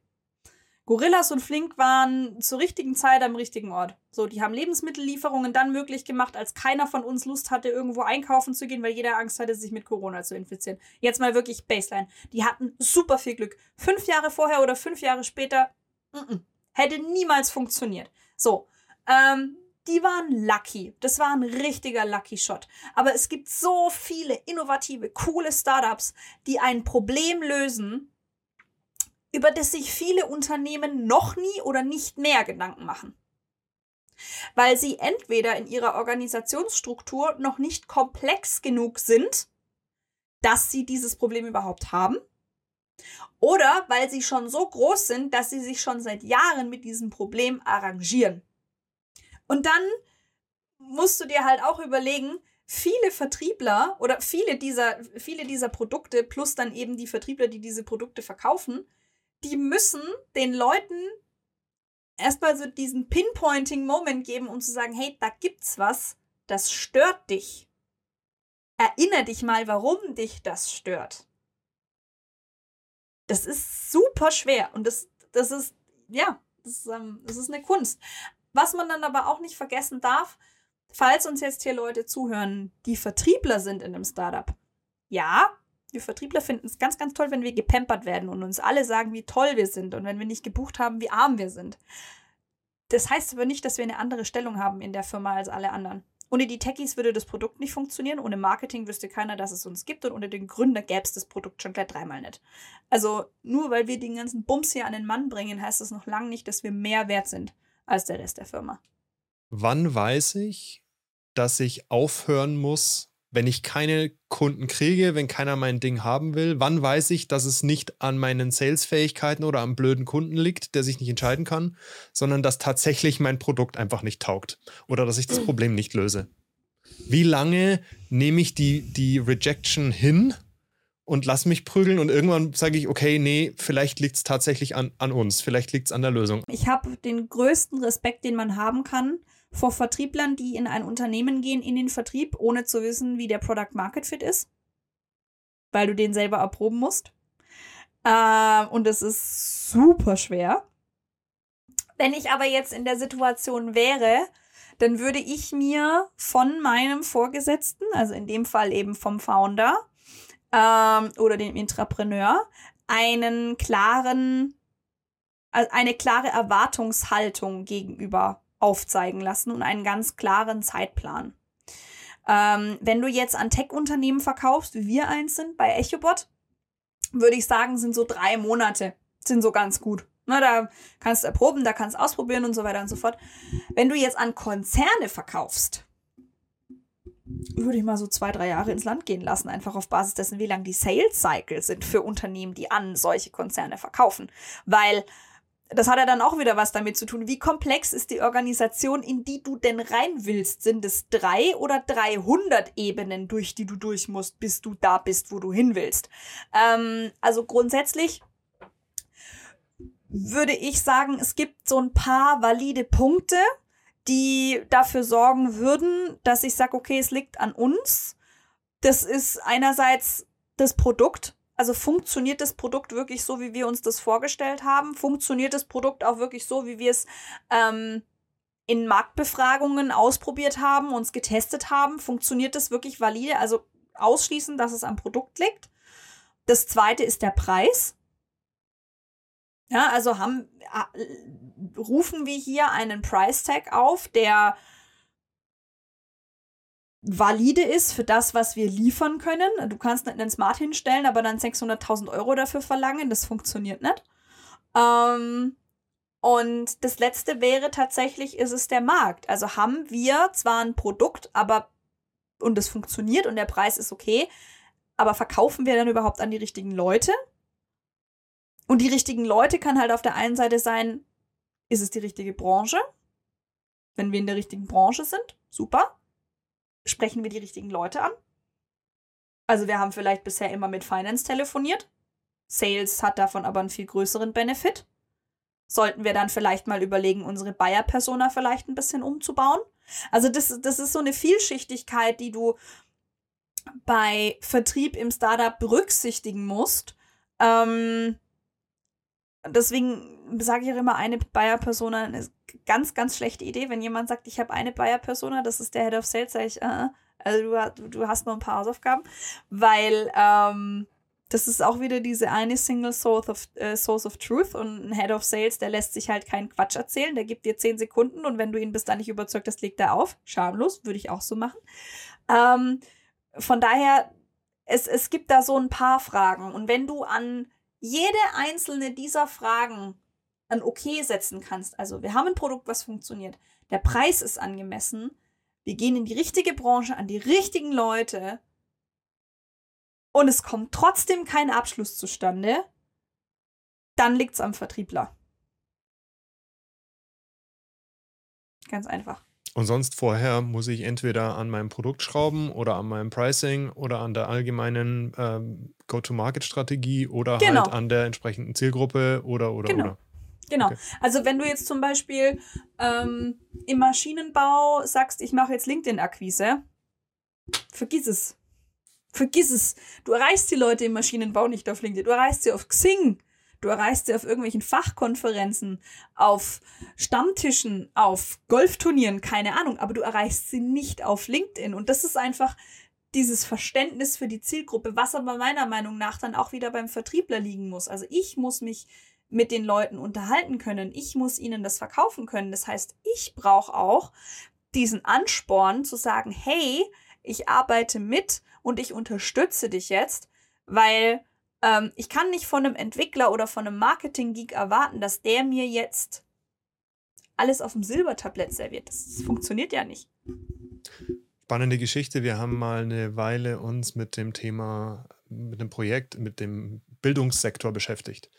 Gorillas und Flink waren zur richtigen Zeit am richtigen Ort. So, die haben Lebensmittellieferungen dann möglich gemacht, als keiner von uns Lust hatte, irgendwo einkaufen zu gehen, weil jeder Angst hatte, sich mit Corona zu infizieren. Jetzt mal wirklich Baseline. Die hatten super viel Glück. Fünf Jahre vorher oder fünf Jahre später, n -n, hätte niemals funktioniert. So, ähm, die waren lucky. Das war ein richtiger Lucky Shot. Aber es gibt so viele innovative, coole Startups, die ein Problem lösen, über das sich viele Unternehmen noch nie oder nicht mehr Gedanken machen. Weil sie entweder in ihrer Organisationsstruktur noch nicht komplex genug sind, dass sie dieses Problem überhaupt haben, oder weil sie schon so groß sind, dass sie sich schon seit Jahren mit diesem Problem arrangieren. Und dann musst du dir halt auch überlegen, viele Vertriebler oder viele dieser, viele dieser Produkte plus dann eben die Vertriebler, die diese Produkte verkaufen, die müssen den Leuten erstmal so diesen Pinpointing-Moment geben, um zu sagen, hey, da gibt's was, das stört dich. Erinner dich mal, warum dich das stört. Das ist super schwer und das, das ist, ja, das ist, ähm, das ist eine Kunst. Was man dann aber auch nicht vergessen darf, falls uns jetzt hier Leute zuhören, die Vertriebler sind in einem Startup. Ja, wir Vertriebler finden es ganz, ganz toll, wenn wir gepampert werden und uns alle sagen, wie toll wir sind und wenn wir nicht gebucht haben, wie arm wir sind. Das heißt aber nicht, dass wir eine andere Stellung haben in der Firma als alle anderen. Ohne die Techies würde das Produkt nicht funktionieren. Ohne Marketing wüsste keiner, dass es uns gibt. Und ohne den Gründer gäbe es das Produkt schon gleich dreimal nicht. Also nur weil wir den ganzen Bums hier an den Mann bringen, heißt das noch lange nicht, dass wir mehr wert sind als der Rest der Firma. Wann weiß ich, dass ich aufhören muss, wenn ich keine Kunden kriege, wenn keiner mein Ding haben will? Wann weiß ich, dass es nicht an meinen Sales-Fähigkeiten oder am blöden Kunden liegt, der sich nicht entscheiden kann, sondern dass tatsächlich mein Produkt einfach nicht taugt oder dass ich das Problem nicht löse? Wie lange nehme ich die, die Rejection hin und lass mich prügeln und irgendwann sage ich, okay, nee, vielleicht liegt es tatsächlich an, an uns, vielleicht liegt es an der Lösung. Ich habe den größten Respekt, den man haben kann, vor Vertrieblern, die in ein Unternehmen gehen, in den Vertrieb, ohne zu wissen, wie der Product Market Fit ist, weil du den selber erproben musst. Äh, und es ist super schwer. Wenn ich aber jetzt in der Situation wäre, dann würde ich mir von meinem Vorgesetzten, also in dem Fall eben vom Founder ähm, oder dem Intrapreneur, einen klaren, also eine klare Erwartungshaltung gegenüber aufzeigen lassen und einen ganz klaren Zeitplan. Ähm, wenn du jetzt an Tech-Unternehmen verkaufst, wie wir eins sind bei EchoBot, würde ich sagen, sind so drei Monate, sind so ganz gut. Na, da kannst du erproben, da kannst du ausprobieren und so weiter und so fort. Wenn du jetzt an Konzerne verkaufst, würde ich mal so zwei, drei Jahre ins Land gehen lassen, einfach auf Basis dessen, wie lang die Sales Cycle sind für Unternehmen, die an solche Konzerne verkaufen. Weil das hat ja dann auch wieder was damit zu tun. Wie komplex ist die Organisation, in die du denn rein willst? Sind es drei oder 300 Ebenen, durch die du durch musst, bis du da bist, wo du hin willst? Ähm, also grundsätzlich würde ich sagen, es gibt so ein paar valide Punkte, die dafür sorgen würden, dass ich sage, okay, es liegt an uns. Das ist einerseits das Produkt, also funktioniert das Produkt wirklich so, wie wir uns das vorgestellt haben? Funktioniert das Produkt auch wirklich so, wie wir es ähm, in Marktbefragungen ausprobiert haben, uns getestet haben? Funktioniert das wirklich valide? Also ausschließen, dass es am Produkt liegt. Das zweite ist der Preis. Ja, also haben, äh, rufen wir hier einen Price Tag auf, der valide ist für das, was wir liefern können. Du kannst nicht einen Smart hinstellen, aber dann 600.000 Euro dafür verlangen. Das funktioniert nicht. Ähm, und das letzte wäre tatsächlich, ist es der Markt. Also haben wir zwar ein Produkt, aber und es funktioniert und der Preis ist okay, aber verkaufen wir dann überhaupt an die richtigen Leute? Und die richtigen Leute kann halt auf der einen Seite sein, ist es die richtige Branche? Wenn wir in der richtigen Branche sind, super sprechen wir die richtigen Leute an? Also wir haben vielleicht bisher immer mit Finance telefoniert. Sales hat davon aber einen viel größeren Benefit. Sollten wir dann vielleicht mal überlegen, unsere Buyer-Persona vielleicht ein bisschen umzubauen? Also das, das ist so eine Vielschichtigkeit, die du bei Vertrieb im Startup berücksichtigen musst. Ähm, deswegen sage ich auch immer, eine Buyer-Persona ist ganz, ganz schlechte Idee. Wenn jemand sagt, ich habe eine Buyer-Persona, das ist der Head of Sales, sage ich, uh, also du, du, hast noch ein paar Hausaufgaben, weil ähm, das ist auch wieder diese eine Single Source of, äh, Source of Truth und ein Head of Sales, der lässt sich halt keinen Quatsch erzählen, der gibt dir zehn Sekunden und wenn du ihn bis dann nicht überzeugt hast, legt er auf. Schamlos, würde ich auch so machen. Ähm, von daher, es, es gibt da so ein paar Fragen und wenn du an jede einzelne dieser Fragen ein Okay setzen kannst. Also wir haben ein Produkt, was funktioniert. Der Preis ist angemessen. Wir gehen in die richtige Branche, an die richtigen Leute. Und es kommt trotzdem kein Abschluss zustande. Dann liegt es am Vertriebler. Ganz einfach. Und sonst vorher muss ich entweder an meinem Produkt schrauben oder an meinem Pricing oder an der allgemeinen ähm, Go-to-Market-Strategie oder genau. halt an der entsprechenden Zielgruppe oder oder genau. oder. Genau. Okay. Also wenn du jetzt zum Beispiel ähm, im Maschinenbau sagst, ich mache jetzt LinkedIn-Akquise, vergiss es. Vergiss es. Du erreichst die Leute im Maschinenbau nicht auf LinkedIn. Du erreichst sie auf Xing. Du erreichst sie auf irgendwelchen Fachkonferenzen, auf Stammtischen, auf Golfturnieren, keine Ahnung. Aber du erreichst sie nicht auf LinkedIn. Und das ist einfach dieses Verständnis für die Zielgruppe, was aber meiner Meinung nach dann auch wieder beim Vertriebler liegen muss. Also ich muss mich mit den Leuten unterhalten können. Ich muss ihnen das verkaufen können. Das heißt, ich brauche auch diesen Ansporn zu sagen, hey, ich arbeite mit und ich unterstütze dich jetzt, weil ähm, ich kann nicht von einem Entwickler oder von einem Marketing-Geek erwarten, dass der mir jetzt alles auf dem Silbertablett serviert. Das funktioniert ja nicht. Spannende Geschichte. Wir haben mal eine Weile uns mit dem Thema, mit dem Projekt, mit dem Bildungssektor beschäftigt.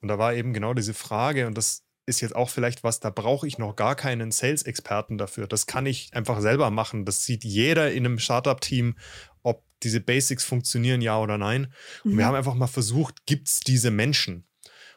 Und da war eben genau diese Frage, und das ist jetzt auch vielleicht was, da brauche ich noch gar keinen Sales-Experten dafür. Das kann ich einfach selber machen. Das sieht jeder in einem Startup-Team, diese Basics funktionieren, ja oder nein. Und mhm. wir haben einfach mal versucht, gibt es diese Menschen?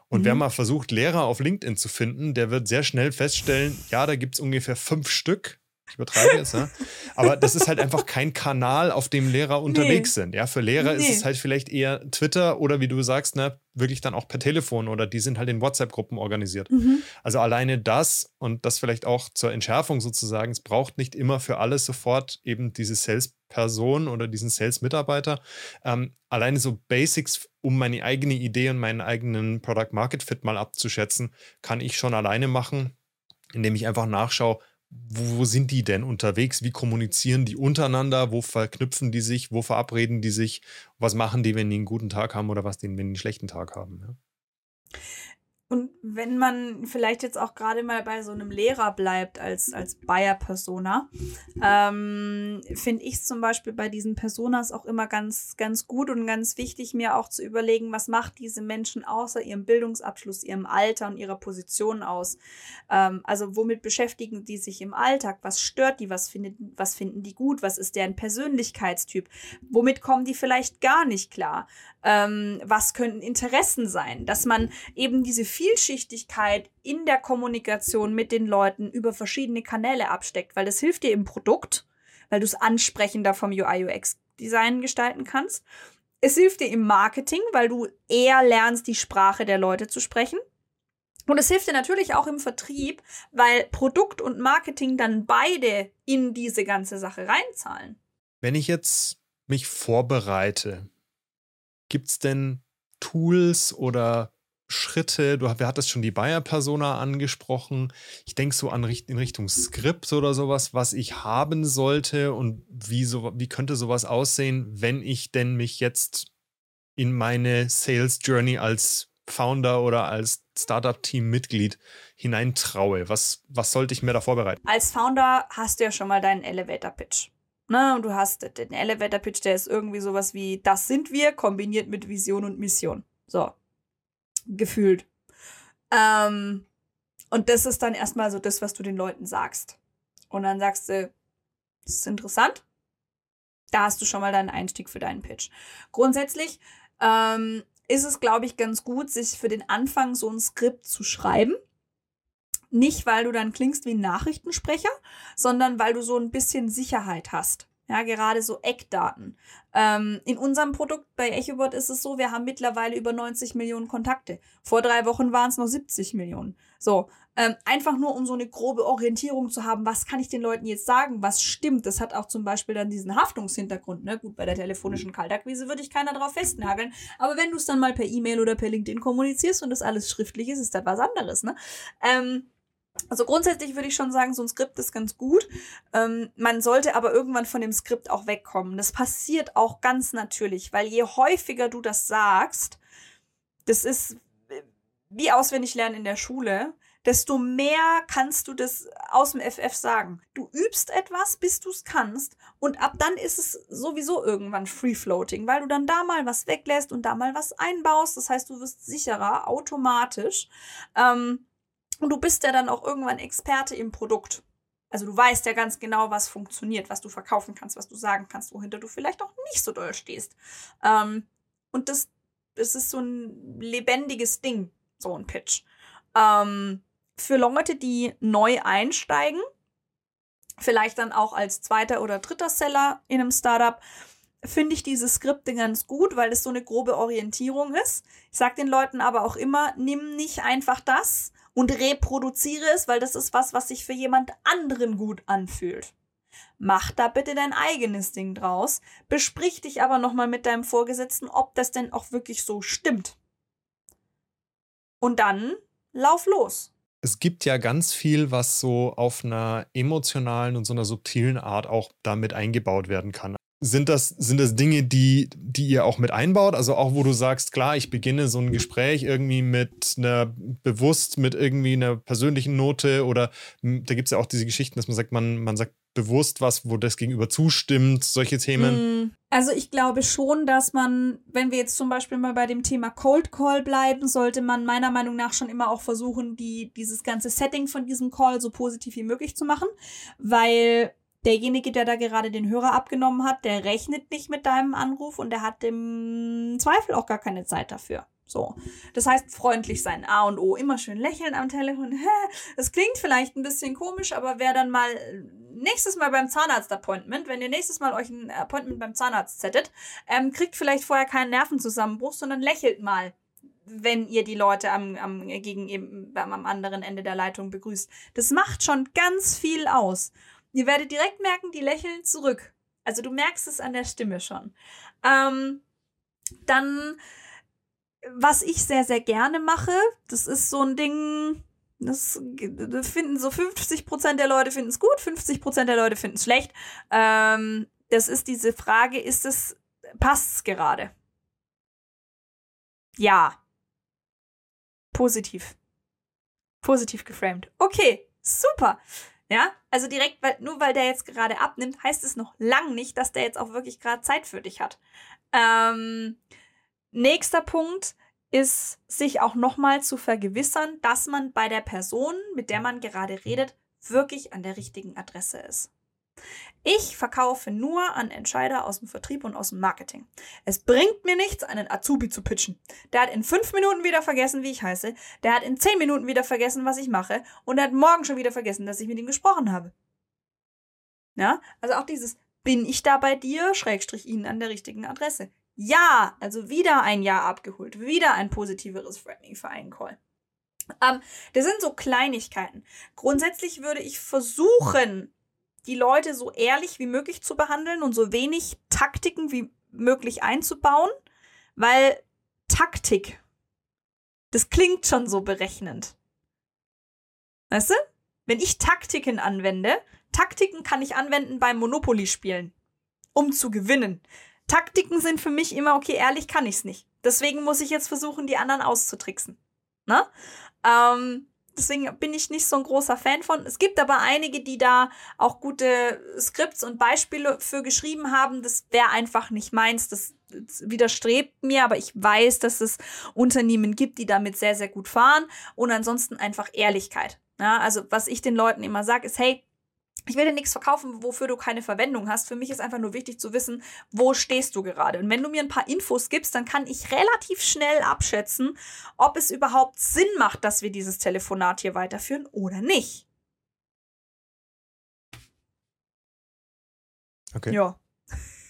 Und mhm. wer mal versucht, Lehrer auf LinkedIn zu finden, der wird sehr schnell feststellen, ja, da gibt es ungefähr fünf Stück. Ich übertreibe jetzt, ne? Aber das ist halt einfach kein Kanal, auf dem Lehrer unterwegs nee. sind. Ja, für Lehrer nee. ist es halt vielleicht eher Twitter oder wie du sagst, ne, wirklich dann auch per Telefon oder die sind halt in WhatsApp-Gruppen organisiert. Mhm. Also alleine das und das vielleicht auch zur Entschärfung sozusagen, es braucht nicht immer für alles sofort eben diese Sales-Person oder diesen Sales-Mitarbeiter. Ähm, alleine so Basics, um meine eigene Idee und meinen eigenen Product-Market-Fit mal abzuschätzen, kann ich schon alleine machen, indem ich einfach nachschaue, wo sind die denn unterwegs? Wie kommunizieren die untereinander? Wo verknüpfen die sich? Wo verabreden die sich? Was machen die, wenn die einen guten Tag haben oder was die, wenn die einen schlechten Tag haben? Ja? Und wenn man vielleicht jetzt auch gerade mal bei so einem Lehrer bleibt als, als Buyer-Persona, ähm, finde ich zum Beispiel bei diesen Personas auch immer ganz, ganz gut und ganz wichtig, mir auch zu überlegen, was macht diese Menschen außer ihrem Bildungsabschluss, ihrem Alter und ihrer Position aus. Ähm, also womit beschäftigen die sich im Alltag? Was stört die? Was, findet, was finden die gut? Was ist deren Persönlichkeitstyp? Womit kommen die vielleicht gar nicht klar? Ähm, was könnten Interessen sein? Dass man eben diese Vielschichtigkeit in der Kommunikation mit den Leuten über verschiedene Kanäle absteckt, weil das hilft dir im Produkt, weil du es ansprechender vom UI-UX-Design gestalten kannst. Es hilft dir im Marketing, weil du eher lernst, die Sprache der Leute zu sprechen. Und es hilft dir natürlich auch im Vertrieb, weil Produkt und Marketing dann beide in diese ganze Sache reinzahlen. Wenn ich jetzt mich vorbereite, gibt es denn Tools oder Schritte, du wir hattest schon die Bayer-Persona angesprochen. Ich denke so an in Richtung Skript oder sowas, was ich haben sollte und wie, so, wie könnte sowas aussehen, wenn ich denn mich jetzt in meine Sales Journey als Founder oder als Startup-Team-Mitglied hineintraue. Was, was sollte ich mir da vorbereiten? Als Founder hast du ja schon mal deinen Elevator-Pitch. Ne? Und du hast den Elevator-Pitch, der ist irgendwie sowas wie, das sind wir, kombiniert mit Vision und Mission. So, gefühlt. Ähm, und das ist dann erstmal so das, was du den Leuten sagst. Und dann sagst du, das ist interessant. Da hast du schon mal deinen Einstieg für deinen Pitch. Grundsätzlich ähm, ist es, glaube ich, ganz gut, sich für den Anfang so ein Skript zu schreiben. Nicht, weil du dann klingst wie ein Nachrichtensprecher, sondern weil du so ein bisschen Sicherheit hast. Ja, gerade so Eckdaten. Ähm, in unserem Produkt bei EchoBot ist es so, wir haben mittlerweile über 90 Millionen Kontakte. Vor drei Wochen waren es noch 70 Millionen. So, ähm, einfach nur um so eine grobe Orientierung zu haben, was kann ich den Leuten jetzt sagen, was stimmt. Das hat auch zum Beispiel dann diesen Haftungshintergrund. Ne? Gut, bei der telefonischen Kaltakquise würde ich keiner drauf festnageln. Aber wenn du es dann mal per E-Mail oder per LinkedIn kommunizierst und das alles schriftlich ist, ist das was anderes. Ne? Ähm, also grundsätzlich würde ich schon sagen, so ein Skript ist ganz gut. Ähm, man sollte aber irgendwann von dem Skript auch wegkommen. Das passiert auch ganz natürlich, weil je häufiger du das sagst, das ist wie auswendig lernen in der Schule, desto mehr kannst du das aus dem FF sagen. Du übst etwas, bis du es kannst und ab dann ist es sowieso irgendwann free floating, weil du dann da mal was weglässt und da mal was einbaust. Das heißt, du wirst sicherer automatisch. Ähm, und du bist ja dann auch irgendwann Experte im Produkt. Also du weißt ja ganz genau, was funktioniert, was du verkaufen kannst, was du sagen kannst, wohinter du vielleicht auch nicht so doll stehst. Ähm, und das, das ist so ein lebendiges Ding, so ein Pitch. Ähm, für Leute, die neu einsteigen, vielleicht dann auch als zweiter oder dritter Seller in einem Startup, finde ich diese Skripte ganz gut, weil es so eine grobe Orientierung ist. Ich sage den Leuten aber auch immer, nimm nicht einfach das, und reproduziere es, weil das ist was, was sich für jemand anderen gut anfühlt. Mach da bitte dein eigenes Ding draus, besprich dich aber nochmal mit deinem Vorgesetzten, ob das denn auch wirklich so stimmt. Und dann lauf los. Es gibt ja ganz viel, was so auf einer emotionalen und so einer subtilen Art auch damit eingebaut werden kann. Sind das, sind das Dinge, die, die ihr auch mit einbaut? Also auch, wo du sagst, klar, ich beginne so ein Gespräch irgendwie mit einer bewusst, mit irgendwie einer persönlichen Note oder da gibt es ja auch diese Geschichten, dass man sagt, man, man sagt bewusst was, wo das Gegenüber zustimmt, solche Themen. Hm. Also ich glaube schon, dass man, wenn wir jetzt zum Beispiel mal bei dem Thema Cold Call bleiben, sollte man meiner Meinung nach schon immer auch versuchen, die, dieses ganze Setting von diesem Call so positiv wie möglich zu machen, weil derjenige, der da gerade den Hörer abgenommen hat, der rechnet nicht mit deinem Anruf und der hat im Zweifel auch gar keine Zeit dafür. So. Das heißt, freundlich sein. A und O. Immer schön lächeln am Telefon. Das klingt vielleicht ein bisschen komisch, aber wer dann mal nächstes Mal beim Zahnarzt-Appointment, wenn ihr nächstes Mal euch ein Appointment beim Zahnarzt zettet, ähm, kriegt vielleicht vorher keinen Nervenzusammenbruch, sondern lächelt mal wenn ihr die Leute am, am, gegen am anderen Ende der Leitung begrüßt. Das macht schon ganz viel aus. Ihr werdet direkt merken, die lächeln zurück. Also du merkst es an der Stimme schon. Ähm, dann, was ich sehr, sehr gerne mache, das ist so ein Ding, das finden so 50% der Leute finden es gut, 50% der Leute finden es schlecht. Ähm, das ist diese Frage, ist es, passt es gerade? Ja. Positiv. Positiv geframed. Okay, super. Ja, also direkt, weil, nur weil der jetzt gerade abnimmt, heißt es noch lang nicht, dass der jetzt auch wirklich gerade Zeit für dich hat. Ähm, nächster Punkt ist, sich auch nochmal zu vergewissern, dass man bei der Person, mit der man gerade redet, wirklich an der richtigen Adresse ist. Ich verkaufe nur an Entscheider aus dem Vertrieb und aus dem Marketing. Es bringt mir nichts, einen Azubi zu pitchen. Der hat in fünf Minuten wieder vergessen, wie ich heiße. Der hat in zehn Minuten wieder vergessen, was ich mache. Und er hat morgen schon wieder vergessen, dass ich mit ihm gesprochen habe. Ja, also auch dieses, bin ich da bei dir, Schrägstrich Ihnen an der richtigen Adresse. Ja, also wieder ein Ja abgeholt, wieder ein positiveres Framing für einen Call. Ähm, das sind so Kleinigkeiten. Grundsätzlich würde ich versuchen, die Leute so ehrlich wie möglich zu behandeln und so wenig Taktiken wie möglich einzubauen, weil Taktik, das klingt schon so berechnend. Weißt du? Wenn ich Taktiken anwende, Taktiken kann ich anwenden beim Monopoly-Spielen, um zu gewinnen. Taktiken sind für mich immer, okay, ehrlich kann ich's nicht. Deswegen muss ich jetzt versuchen, die anderen auszutricksen. Ne? Ähm, Deswegen bin ich nicht so ein großer Fan von. Es gibt aber einige, die da auch gute Skripts und Beispiele für geschrieben haben. Das wäre einfach nicht meins. Das, widerstrebt mir, aber ich weiß, dass es Unternehmen gibt, die damit sehr, sehr gut fahren. Und ansonsten einfach Ehrlichkeit. Ja, also was ich den Leuten immer sage, ist, hey, ich will dir nichts verkaufen, wofür du keine Verwendung hast. Für mich ist einfach nur wichtig zu wissen, wo stehst du gerade. Und wenn du mir ein paar Infos gibst, dann kann ich relativ schnell abschätzen, ob es überhaupt Sinn macht, dass wir dieses Telefonat hier weiterführen oder nicht. Okay. Ja.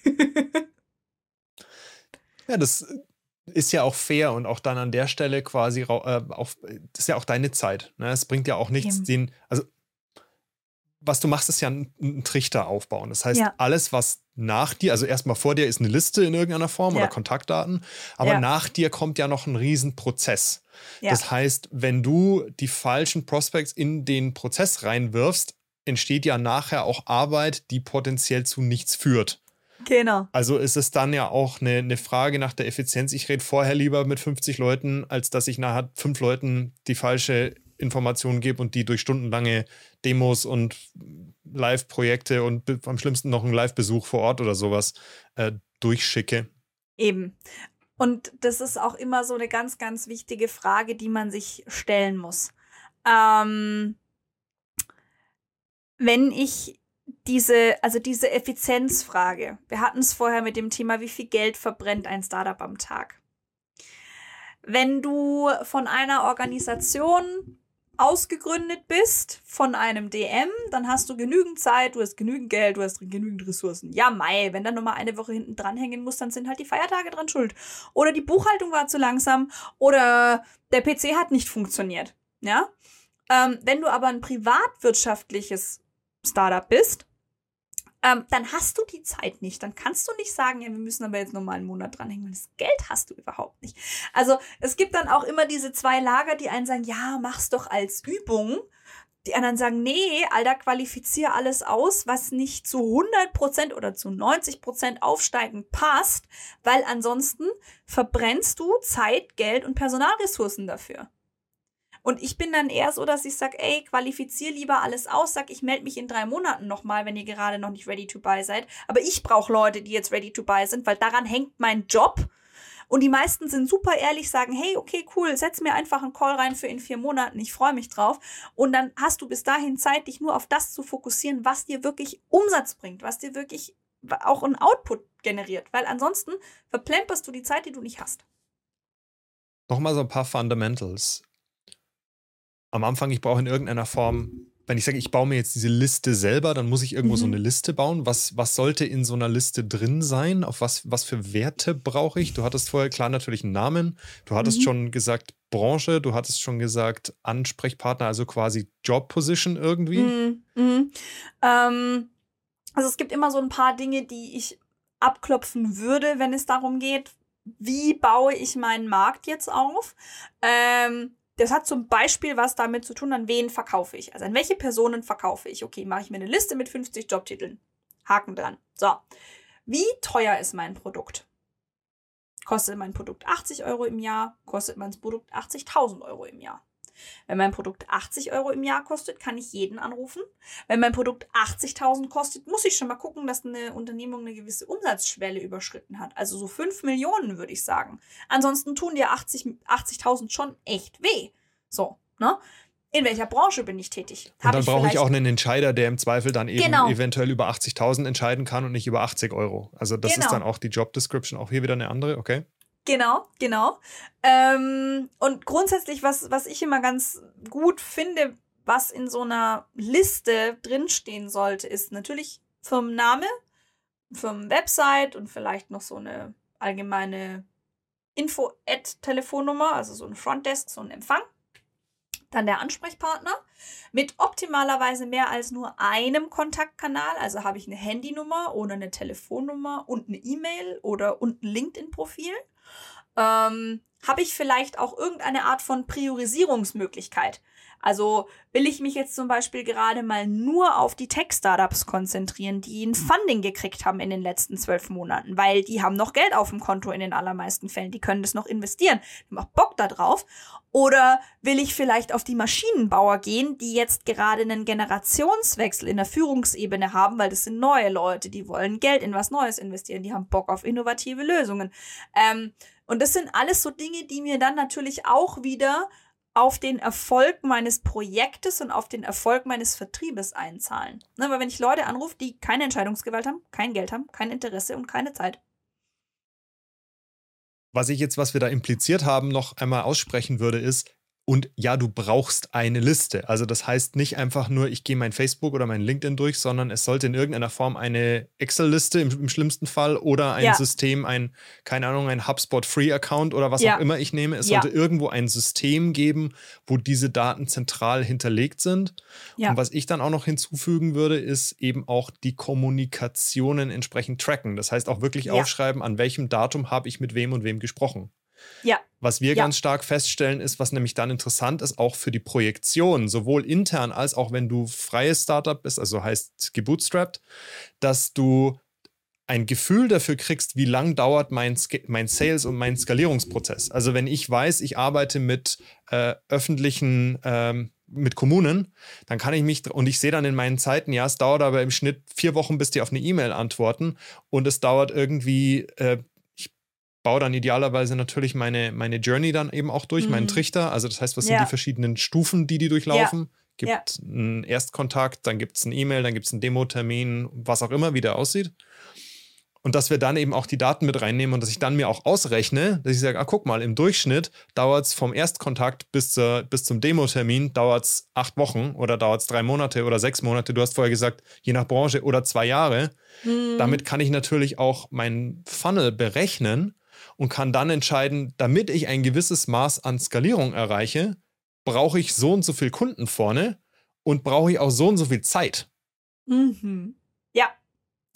ja, das ist ja auch fair und auch dann an der Stelle quasi äh, auf, das ist ja auch deine Zeit. Ne? Es bringt ja auch nichts, Eben. den, also was du machst, ist ja einen Trichter aufbauen. Das heißt, ja. alles, was nach dir, also erstmal vor dir ist eine Liste in irgendeiner Form ja. oder Kontaktdaten, aber ja. nach dir kommt ja noch ein Riesenprozess. Das heißt, wenn du die falschen Prospects in den Prozess reinwirfst, entsteht ja nachher auch Arbeit, die potenziell zu nichts führt. Genau. Also ist es dann ja auch eine, eine Frage nach der Effizienz. Ich rede vorher lieber mit 50 Leuten, als dass ich nachher fünf Leuten die falsche Informationen gebe und die durch stundenlange Demos und Live-Projekte und am schlimmsten noch einen Live-Besuch vor Ort oder sowas äh, durchschicke. Eben. Und das ist auch immer so eine ganz, ganz wichtige Frage, die man sich stellen muss. Ähm, wenn ich diese, also diese Effizienzfrage, wir hatten es vorher mit dem Thema, wie viel Geld verbrennt ein Startup am Tag. Wenn du von einer Organisation ausgegründet bist von einem DM, dann hast du genügend Zeit, du hast genügend Geld, du hast genügend Ressourcen. Ja, Mai, wenn dann nochmal eine Woche hinten dranhängen muss, dann sind halt die Feiertage dran schuld. Oder die Buchhaltung war zu langsam oder der PC hat nicht funktioniert. Ja? Ähm, wenn du aber ein privatwirtschaftliches Startup bist, ähm, dann hast du die Zeit nicht. Dann kannst du nicht sagen, ja, wir müssen aber jetzt nochmal einen Monat dranhängen, weil das Geld hast du überhaupt nicht. Also es gibt dann auch immer diese zwei Lager, die einen sagen, ja, mach's doch als Übung. Die anderen sagen, nee, Alter, qualifizier alles aus, was nicht zu 100% oder zu 90% aufsteigend passt, weil ansonsten verbrennst du Zeit, Geld und Personalressourcen dafür. Und ich bin dann eher so, dass ich sage, ey, qualifizier lieber alles aus, sag, ich melde mich in drei Monaten nochmal, wenn ihr gerade noch nicht ready to buy seid. Aber ich brauche Leute, die jetzt ready to buy sind, weil daran hängt mein Job. Und die meisten sind super ehrlich, sagen, hey, okay, cool, setz mir einfach einen Call rein für in vier Monaten, ich freue mich drauf. Und dann hast du bis dahin Zeit, dich nur auf das zu fokussieren, was dir wirklich Umsatz bringt, was dir wirklich auch einen Output generiert. Weil ansonsten verplemperst du die Zeit, die du nicht hast. Nochmal so ein paar Fundamentals am Anfang, ich brauche in irgendeiner Form, wenn ich sage, ich baue mir jetzt diese Liste selber, dann muss ich irgendwo mhm. so eine Liste bauen. Was, was sollte in so einer Liste drin sein? Auf was, was für Werte brauche ich? Du hattest vorher klar natürlich einen Namen. Du hattest mhm. schon gesagt Branche. Du hattest schon gesagt Ansprechpartner, also quasi Job Position irgendwie. Mhm. mhm. Ähm, also es gibt immer so ein paar Dinge, die ich abklopfen würde, wenn es darum geht, wie baue ich meinen Markt jetzt auf? Ähm, das hat zum Beispiel was damit zu tun, an wen verkaufe ich. Also an welche Personen verkaufe ich. Okay, mache ich mir eine Liste mit 50 Jobtiteln. Haken dran. So. Wie teuer ist mein Produkt? Kostet mein Produkt 80 Euro im Jahr? Kostet mein Produkt 80.000 Euro im Jahr? Wenn mein Produkt 80 Euro im Jahr kostet, kann ich jeden anrufen. Wenn mein Produkt 80.000 kostet, muss ich schon mal gucken, dass eine Unternehmung eine gewisse Umsatzschwelle überschritten hat. Also so 5 Millionen, würde ich sagen. Ansonsten tun dir 80.000 80 schon echt weh. So, ne? in welcher Branche bin ich tätig. und dann brauche ich auch einen Entscheider, der im Zweifel dann eben genau. eventuell über 80.000 entscheiden kann und nicht über 80 Euro. Also das genau. ist dann auch die Job Description, auch hier wieder eine andere, okay? Genau, genau. Ähm, und grundsätzlich, was, was ich immer ganz gut finde, was in so einer Liste drinstehen sollte, ist natürlich Firmenname, Firmenwebsite und vielleicht noch so eine allgemeine Info-Ad-Telefonnummer, also so ein Frontdesk, so ein Empfang. Dann der Ansprechpartner mit optimalerweise mehr als nur einem Kontaktkanal. Also habe ich eine Handynummer oder eine Telefonnummer und eine E-Mail oder und ein LinkedIn-Profil. Ähm, habe ich vielleicht auch irgendeine Art von Priorisierungsmöglichkeit? Also will ich mich jetzt zum Beispiel gerade mal nur auf die Tech-Startups konzentrieren, die ein Funding gekriegt haben in den letzten zwölf Monaten, weil die haben noch Geld auf dem Konto in den allermeisten Fällen, die können das noch investieren, die haben auch Bock da drauf. Oder will ich vielleicht auf die Maschinenbauer gehen, die jetzt gerade einen Generationswechsel in der Führungsebene haben, weil das sind neue Leute, die wollen Geld in was Neues investieren, die haben Bock auf innovative Lösungen. Ähm, und das sind alles so Dinge, die mir dann natürlich auch wieder auf den Erfolg meines Projektes und auf den Erfolg meines Vertriebes einzahlen. Ne, weil wenn ich Leute anrufe, die keine Entscheidungsgewalt haben, kein Geld haben, kein Interesse und keine Zeit. Was ich jetzt, was wir da impliziert haben, noch einmal aussprechen würde, ist, und ja, du brauchst eine Liste. Also das heißt nicht einfach nur, ich gehe mein Facebook oder mein LinkedIn durch, sondern es sollte in irgendeiner Form eine Excel-Liste im, im, schlimmsten Fall oder ein ja. System, ein, keine Ahnung, ein HubSpot Free-Account oder was ja. auch immer ich nehme. Es ja. sollte irgendwo ein System geben, wo diese Daten zentral hinterlegt sind. Und was ich dann auch noch hinzufügen würde, ist eben auch die Kommunikationen entsprechend tracken. Das heißt auch wirklich aufschreiben, an welchem Datum habe ich mit wem und wem gesprochen. Ja. Was wir ja. ganz stark feststellen, ist, was nämlich dann interessant ist, auch für die Projektion, sowohl intern als auch wenn du freies Startup bist, also heißt gebootstrapped, dass du ein Gefühl dafür kriegst, wie lang dauert mein, mein Sales und mein Skalierungsprozess. Also wenn ich weiß, ich arbeite mit äh, öffentlichen ähm, mit Kommunen, dann kann ich mich, und ich sehe dann in meinen Zeiten, ja, es dauert aber im Schnitt vier Wochen, bis die auf eine E-Mail antworten und es dauert irgendwie äh, baue dann idealerweise natürlich meine, meine Journey dann eben auch durch, mhm. meinen Trichter. Also das heißt, was ja. sind die verschiedenen Stufen, die die durchlaufen? Ja. Gibt ja. einen Erstkontakt, dann gibt es ein E-Mail, dann gibt es einen Demo-Termin, was auch immer, wie der aussieht. Und dass wir dann eben auch die Daten mit reinnehmen und dass ich dann mir auch ausrechne, dass ich sage, ah, guck mal, im Durchschnitt dauert es vom Erstkontakt bis, zur, bis zum Demo-Termin, dauert es acht Wochen oder dauert es drei Monate oder sechs Monate. Du hast vorher gesagt, je nach Branche oder zwei Jahre. Mhm. Damit kann ich natürlich auch meinen Funnel berechnen und kann dann entscheiden, damit ich ein gewisses Maß an Skalierung erreiche, brauche ich so und so viel Kunden vorne und brauche ich auch so und so viel Zeit. Mhm. Ja,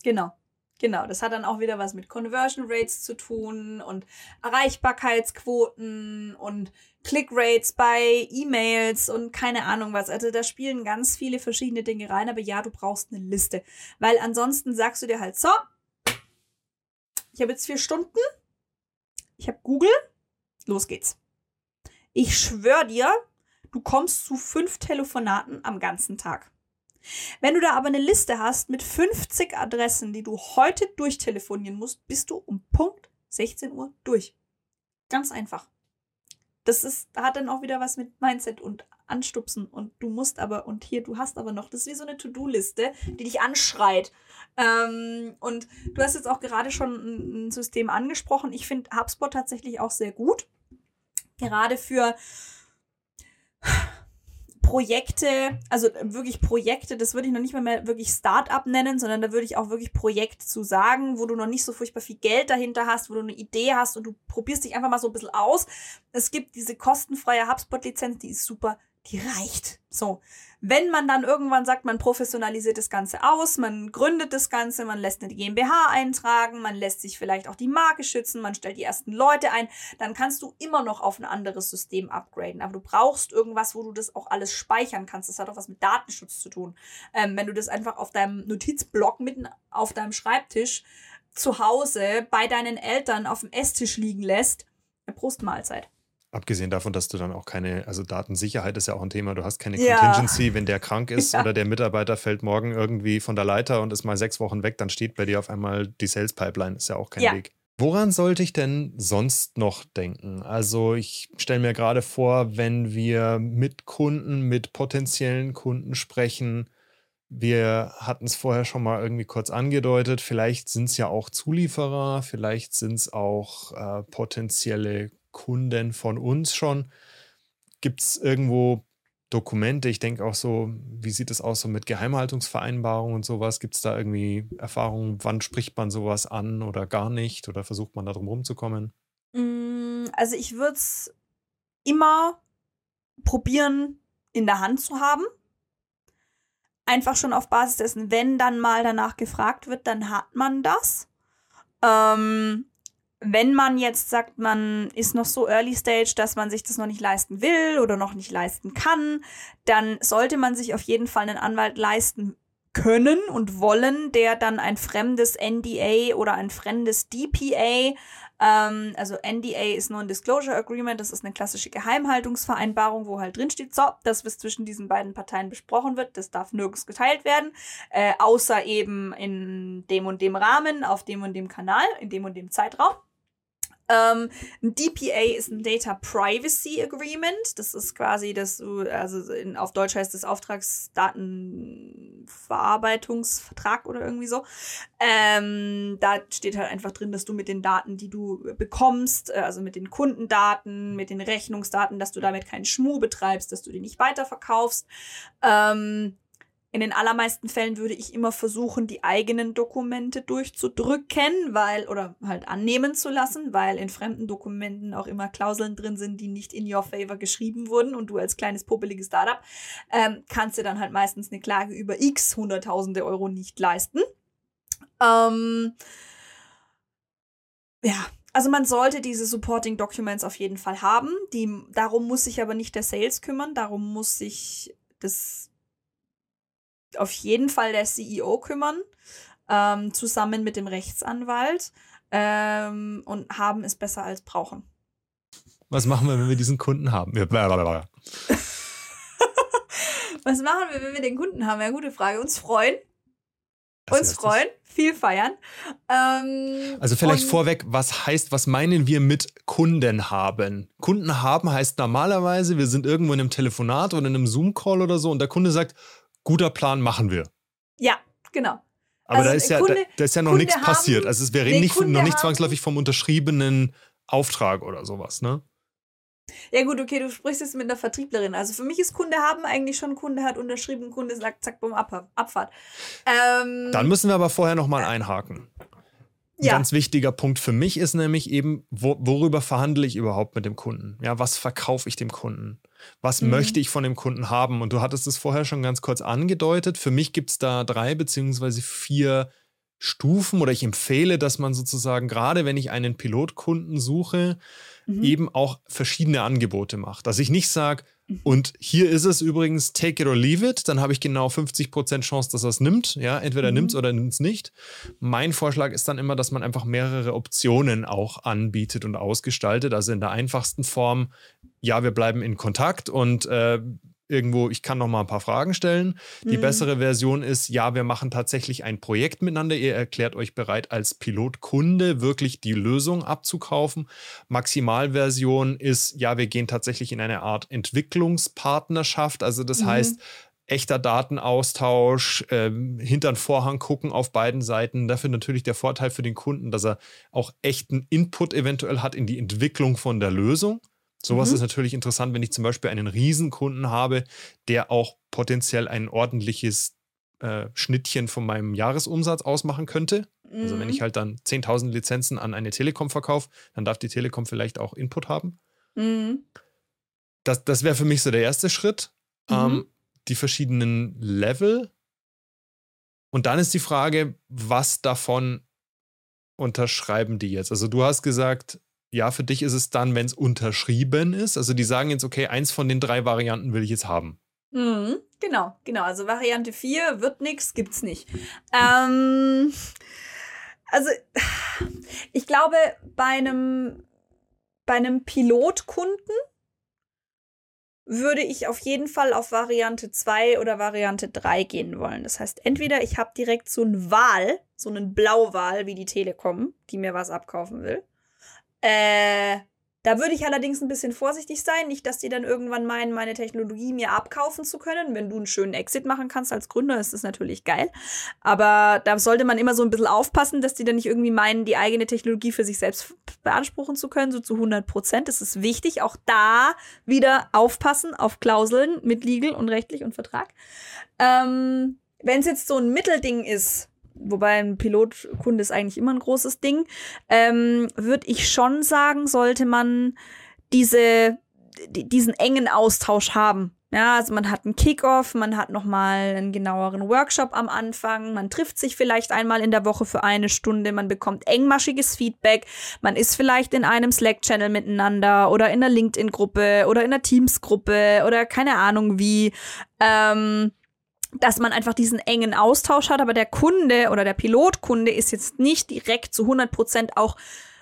Genau. Genau, das hat dann auch wieder was mit Conversion Rates zu tun und Erreichbarkeitsquoten und Click Rates bei E-Mails und keine Ahnung was. Also da spielen ganz viele verschiedene Dinge rein, aber ja, du brauchst eine Liste, weil ansonsten sagst du dir halt so, ich habe jetzt vier Stunden, ich habe Google, los geht's. Ich schwör dir, du kommst zu fünf Telefonaten am ganzen Tag. Wenn du da aber eine Liste hast mit 50 Adressen, die du heute durchtelefonieren musst, bist du um Punkt 16 Uhr durch. Ganz einfach. Das ist, hat dann auch wieder was mit Mindset und Anstupsen und du musst aber und hier, du hast aber noch, das ist wie so eine To-Do-Liste, die dich anschreit. Ähm, und du hast jetzt auch gerade schon ein, System angesprochen. Ich finde HubSpot tatsächlich auch sehr gut. Gerade für Projekte, also wirklich Projekte, das würde ich noch nicht mal mehr wirklich Start-up nennen, sondern da würde ich auch wirklich Projekt zu sagen, wo du noch nicht so furchtbar viel Geld dahinter hast, wo du eine Idee hast und du probierst dich einfach mal so ein bisschen aus. Es gibt diese kostenfreie HubSpot-Lizenz, die ist super, die reicht. So. Wenn man dann irgendwann sagt, man professionalisiert das Ganze aus, man gründet das Ganze, man lässt eine GmbH eintragen, man lässt sich vielleicht auch die Marke schützen, man stellt die ersten Leute ein, dann kannst du immer noch auf ein anderes System upgraden. Aber du brauchst irgendwas, wo du das auch alles speichern kannst. Das hat auch was mit Datenschutz zu tun. Ähm, wenn du das einfach auf deinem Notizblock mitten auf deinem Schreibtisch zu Hause bei deinen Eltern auf dem Esstisch liegen lässt, Prost Mahlzeit. Abgesehen davon, dass du dann auch keine, also Datensicherheit ist ja auch ein Thema, du hast keine ja. Contingency, wenn der krank ist ja. oder der Mitarbeiter fällt morgen irgendwie von der Leiter und ist mal sechs Wochen weg, dann steht bei dir auf einmal die Sales Pipeline, ist ja auch kein ja. Weg. Woran sollte ich denn sonst noch denken? Also ich stelle mir gerade vor, wenn wir mit Kunden, mit potenziellen Kunden sprechen, wir hatten es vorher schon mal irgendwie kurz angedeutet, vielleicht sind es ja auch Zulieferer, vielleicht sind es auch äh, potenzielle Kunden von uns schon? Gibt es irgendwo Dokumente? Ich denke auch so, wie sieht es aus so mit Geheimhaltungsvereinbarungen und sowas? Gibt es da irgendwie Erfahrungen? Wann spricht man sowas an oder gar nicht? Oder versucht man da drum rumzukommen? Mm, also ich würde es immer probieren, in der Hand zu haben. Einfach schon auf Basis dessen, wenn dann mal danach gefragt wird, dann hat man das. Ähm, wenn man jetzt sagt, man ist noch so early stage, dass man sich das noch nicht leisten will oder noch nicht leisten kann, dann sollte man sich auf jeden Fall einen Anwalt leisten können und wollen, der dann ein fremdes NDA oder ein fremdes DPA, ähm, also NDA ist Non-Disclosure Agreement, das ist eine klassische Geheimhaltungsvereinbarung, wo halt drin steht, so, das, was zwischen diesen beiden Parteien besprochen wird, das darf nirgends geteilt werden, äh, außer eben in dem und dem Rahmen, auf dem und dem Kanal, in dem und dem Zeitraum. Ähm, ein DPA ist ein Data Privacy Agreement. Das ist quasi das, also in, auf Deutsch heißt das Auftragsdatenverarbeitungsvertrag oder irgendwie so. Ähm, da steht halt einfach drin, dass du mit den Daten, die du bekommst, äh, also mit den Kundendaten, mit den Rechnungsdaten, dass du damit keinen Schmuh betreibst, dass du die nicht weiterverkaufst. Ähm, in den allermeisten Fällen würde ich immer versuchen, die eigenen Dokumente durchzudrücken, weil, oder halt annehmen zu lassen, weil in fremden Dokumenten auch immer Klauseln drin sind, die nicht in your favor geschrieben wurden und du als kleines popeliges Startup ähm, kannst dir dann halt meistens eine Klage über x hunderttausende Euro nicht leisten. Ähm, ja, also man sollte diese Supporting Documents auf jeden Fall haben. Die, darum muss sich aber nicht der Sales kümmern, darum muss sich das auf jeden Fall der CEO kümmern, ähm, zusammen mit dem Rechtsanwalt ähm, und haben es besser als brauchen. Was machen wir, wenn wir diesen Kunden haben? Was machen wir, wenn wir den Kunden haben? Ja, gute Frage. Uns freuen. Das uns freuen, viel feiern. Ähm, also vielleicht vorweg, was heißt, was meinen wir mit Kunden haben? Kunden haben heißt normalerweise, wir sind irgendwo in einem Telefonat oder in einem Zoom-Call oder so und der Kunde sagt, guter Plan machen wir. Ja, genau. Aber also da, ist ja, Kunde, da, da, ist ja noch Kunde nichts haben, passiert. Also es wäre nee, nicht, noch nicht zwangsläufig vom unterschriebenen Auftrag oder sowas, ne? Ja gut, okay, du sprichst jetzt mit einer Vertrieblerin. Also für mich ist Kunde haben eigentlich schon Kunde hat unterschrieben, Kunde sagt zack, bumm, Ab Abfahrt. Ähm, Dann müssen wir aber vorher nochmal einhaken. Ein ja. ganz wichtiger Punkt für mich ist nämlich eben, wo, worüber verhandle ich überhaupt mit dem Kunden? Ja, was verkaufe ich dem Kunden? Was mhm. möchte ich von dem Kunden haben? Und du hattest es vorher schon ganz kurz angedeutet. Für mich gibt es da drei beziehungsweise vier Stufen oder ich empfehle, dass man sozusagen, gerade wenn ich einen Pilotkunden suche, mhm. eben auch verschiedene Angebote macht. Dass ich nicht sage. Und hier ist es übrigens, take it or leave it, dann habe ich genau 50% Chance, dass er es nimmt. Ja, entweder mhm. nimmt es oder nimmt es nicht. Mein Vorschlag ist dann immer, dass man einfach mehrere Optionen auch anbietet und ausgestaltet. Also in der einfachsten Form, ja, wir bleiben in Kontakt und äh, irgendwo, ich kann noch mal ein paar Fragen stellen. Die mhm. bessere Version ist, ja, wir machen tatsächlich ein Projekt miteinander. Ihr erklärt euch bereit, als Pilotkunde wirklich die Lösung abzukaufen. Maximalversion ist, ja, wir gehen tatsächlich in eine Art Entwicklungspartnerschaft. Also das mhm. heißt, echter Datenaustausch, äh, hinter den Vorhang gucken auf beiden Seiten. Dafür natürlich der Vorteil für den Kunden, dass er auch echten Input eventuell hat in die Entwicklung von der Lösung. Sowas mhm. ist natürlich interessant, wenn ich zum Beispiel einen Riesenkunden habe, der auch potenziell ein ordentliches äh, Schnittchen von meinem Jahresumsatz ausmachen könnte. Mhm. Also wenn ich mhm. halt dann 10.000 Lizenzen an eine Telekom verkaufe, dann darf die Telekom vielleicht auch Input haben. Mhm. Das, das wäre für mich so der erste Schritt. Mhm. Ähm, die verschiedenen Level. Und dann ist die Frage, was davon unterschreiben die jetzt? Also du hast gesagt, ja, für dich ist es dann, wenn es unterschrieben ist. Also die sagen jetzt, okay, eins von den drei Varianten will ich jetzt haben. Mhm, genau, genau. Also Variante 4 wird nichts, gibt's nicht. Ähm, also ich glaube, bei einem, bei einem Pilotkunden würde ich auf jeden Fall auf Variante 2 oder Variante 3 gehen wollen. Das heißt, entweder ich habe direkt so einen Wahl, so einen Blauwahl wie die Telekom, die mir was abkaufen will. Äh, da würde ich allerdings ein bisschen vorsichtig sein. Nicht, dass die dann irgendwann meinen, meine Technologie mir abkaufen zu können. Wenn du einen schönen Exit machen kannst als Gründer, ist das natürlich geil. Aber da sollte man immer so ein bisschen aufpassen, dass die dann nicht irgendwie meinen, die eigene Technologie für sich selbst beanspruchen zu können, so zu 100 Prozent. Das ist wichtig. Auch da wieder aufpassen auf Klauseln mit Legal und rechtlich und Vertrag. Ähm, Wenn es jetzt so ein Mittelding ist, wobei ein Pilotkunde ist eigentlich immer ein großes Ding, ähm, würde ich schon sagen, sollte man diese, diesen engen Austausch haben. Ja, also man hat einen Kickoff, man hat nochmal einen genaueren Workshop am Anfang, man trifft sich vielleicht einmal in der Woche für eine Stunde, man bekommt engmaschiges Feedback, man ist vielleicht in einem Slack-Channel miteinander oder in einer LinkedIn-Gruppe oder in einer Teams-Gruppe oder keine Ahnung wie. Ähm, dass man einfach diesen engen Austausch hat, aber der Kunde oder der Pilotkunde ist jetzt nicht direkt zu 100 Prozent auch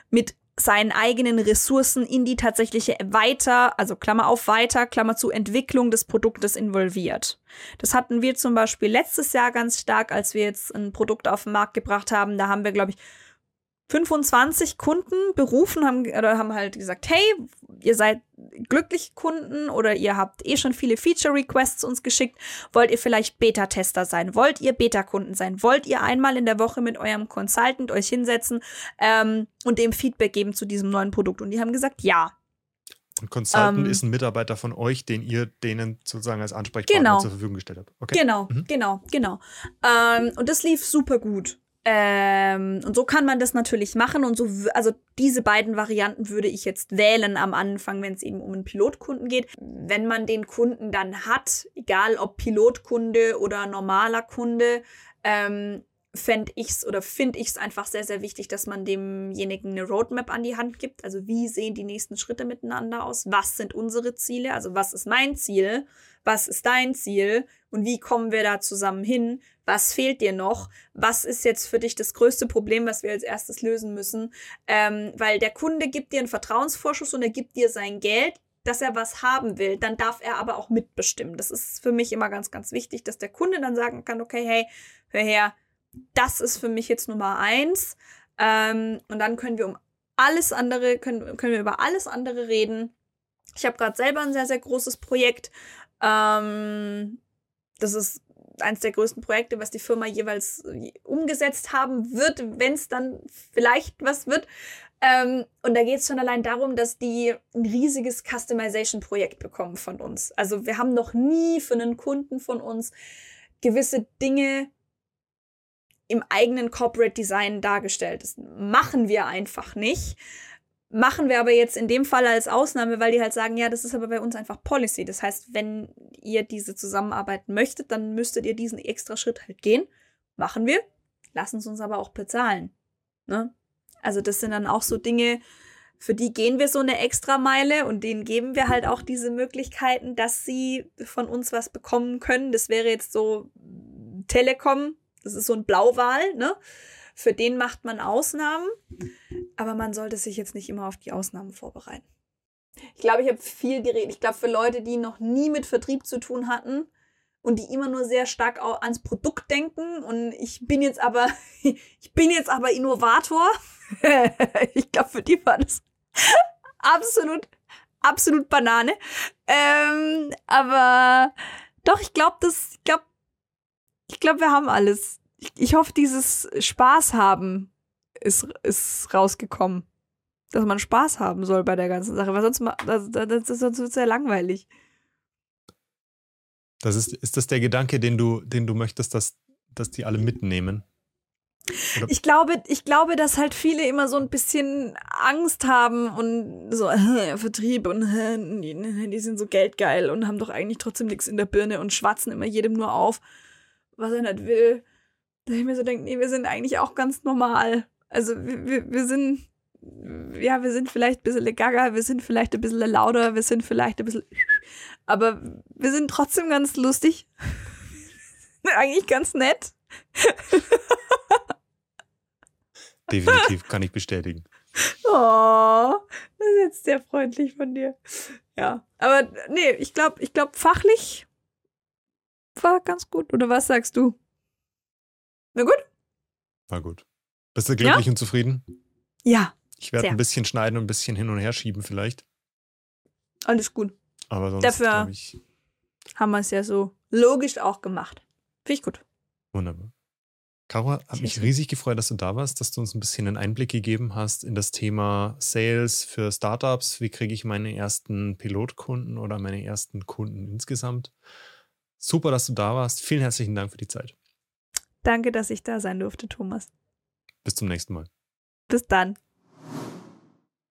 mit seinen eigenen Ressourcen in die tatsächliche weiter, also Klammer auf weiter, Klammer zu Entwicklung des Produktes involviert. Das hatten wir zum Beispiel letztes Jahr ganz stark, als wir jetzt ein Produkt auf den Markt gebracht haben. Da haben wir, glaube ich, 25 Kunden berufen haben oder haben halt gesagt, hey, ihr seid glücklich Kunden oder ihr habt eh schon viele Feature Requests uns geschickt, wollt ihr vielleicht Beta Tester sein, wollt ihr Beta Kunden sein, wollt ihr einmal in der Woche mit eurem Consultant euch hinsetzen ähm, und dem Feedback geben zu diesem neuen Produkt und die haben gesagt, ja. Ein Consultant ähm, ist ein Mitarbeiter von euch, den ihr denen sozusagen als Ansprechpartner genau, zur Verfügung gestellt habt. Okay. Genau, mhm. genau, genau. Ähm, und das lief super gut. Ähm, und so kann man das natürlich machen. Und so, also diese beiden Varianten würde ich jetzt wählen am Anfang, wenn es eben um einen Pilotkunden geht. Wenn man den Kunden dann hat, egal ob Pilotkunde oder normaler Kunde, ähm, fände ich's oder finde ich es einfach sehr, sehr wichtig, dass man demjenigen eine Roadmap an die Hand gibt. Also wie sehen die nächsten Schritte miteinander aus? Was sind unsere Ziele? Also was ist mein Ziel? Was ist dein Ziel? Und wie kommen wir da zusammen hin? Was fehlt dir noch? Was ist jetzt für dich das größte Problem, was wir als erstes lösen müssen? Ähm, weil der Kunde gibt dir einen Vertrauensvorschuss und er gibt dir sein Geld, dass er was haben will, dann darf er aber auch mitbestimmen. Das ist für mich immer ganz, ganz wichtig, dass der Kunde dann sagen kann, okay, hey, hör her, das ist für mich jetzt Nummer eins. Ähm, und dann können wir um alles andere, können, können wir über alles andere reden. Ich habe gerade selber ein sehr, sehr großes Projekt. Ähm, das ist eines der größten Projekte, was die Firma jeweils umgesetzt haben wird, wenn es dann vielleicht was wird. Ähm, und da geht es schon allein darum, dass die ein riesiges Customization-Projekt bekommen von uns. Also wir haben noch nie für einen Kunden von uns gewisse Dinge im eigenen Corporate Design dargestellt. Das machen wir einfach nicht. Machen wir aber jetzt in dem Fall als Ausnahme, weil die halt sagen, ja, das ist aber bei uns einfach Policy. Das heißt, wenn ihr diese Zusammenarbeit möchtet, dann müsstet ihr diesen extra Schritt halt gehen. Machen wir. lassen es uns aber auch bezahlen. Ne? Also das sind dann auch so Dinge, für die gehen wir so eine Extrameile und denen geben wir halt auch diese Möglichkeiten, dass sie von uns was bekommen können. Das wäre jetzt so Telekom, das ist so ein Blauwal, ne? Für den macht man Ausnahmen, aber man sollte sich jetzt nicht immer auf die Ausnahmen vorbereiten. Ich glaube, ich habe viel geredet. Ich glaube, für Leute, die noch nie mit Vertrieb zu tun hatten und die immer nur sehr stark ans Produkt denken und ich bin jetzt aber, ich bin jetzt aber Innovator. ich glaube, für die war das absolut, absolut Banane. Ähm, aber doch, ich glaube, das, ich glaube, ich glaube, wir haben alles. Ich, ich hoffe, dieses Spaß haben ist, ist rausgekommen. Dass man Spaß haben soll bei der ganzen Sache, weil sonst, das, das, das, sonst wird es sehr langweilig. Das ist, ist das der Gedanke, den du, den du möchtest, dass, dass die alle mitnehmen? Ich glaube, ich glaube, dass halt viele immer so ein bisschen Angst haben und so äh, Vertrieb und äh, die, die sind so geldgeil und haben doch eigentlich trotzdem nichts in der Birne und schwatzen immer jedem nur auf, was er nicht will. Da ich mir so denke, nee, wir sind eigentlich auch ganz normal. Also wir, wir, wir sind, ja, wir sind vielleicht ein bisschen gaga, wir sind vielleicht ein bisschen lauter, wir sind vielleicht ein bisschen, aber wir sind trotzdem ganz lustig. eigentlich ganz nett. Definitiv, kann ich bestätigen. Oh, das ist jetzt sehr freundlich von dir. Ja, aber nee, ich glaube, ich glaube, fachlich war ganz gut. Oder was sagst du? Na gut? War gut. Bist du glücklich ja? und zufrieden? Ja. Ich werde ein bisschen schneiden und ein bisschen hin und her schieben, vielleicht. Alles gut. Aber sonst Dafür ich, haben wir es ja so logisch auch gemacht. Finde ich gut. Wunderbar. Caro, hat mich riesig gefreut, dass du da warst, dass du uns ein bisschen einen Einblick gegeben hast in das Thema Sales für Startups. Wie kriege ich meine ersten Pilotkunden oder meine ersten Kunden insgesamt? Super, dass du da warst. Vielen herzlichen Dank für die Zeit. Danke, dass ich da sein durfte, Thomas. Bis zum nächsten Mal. Bis dann.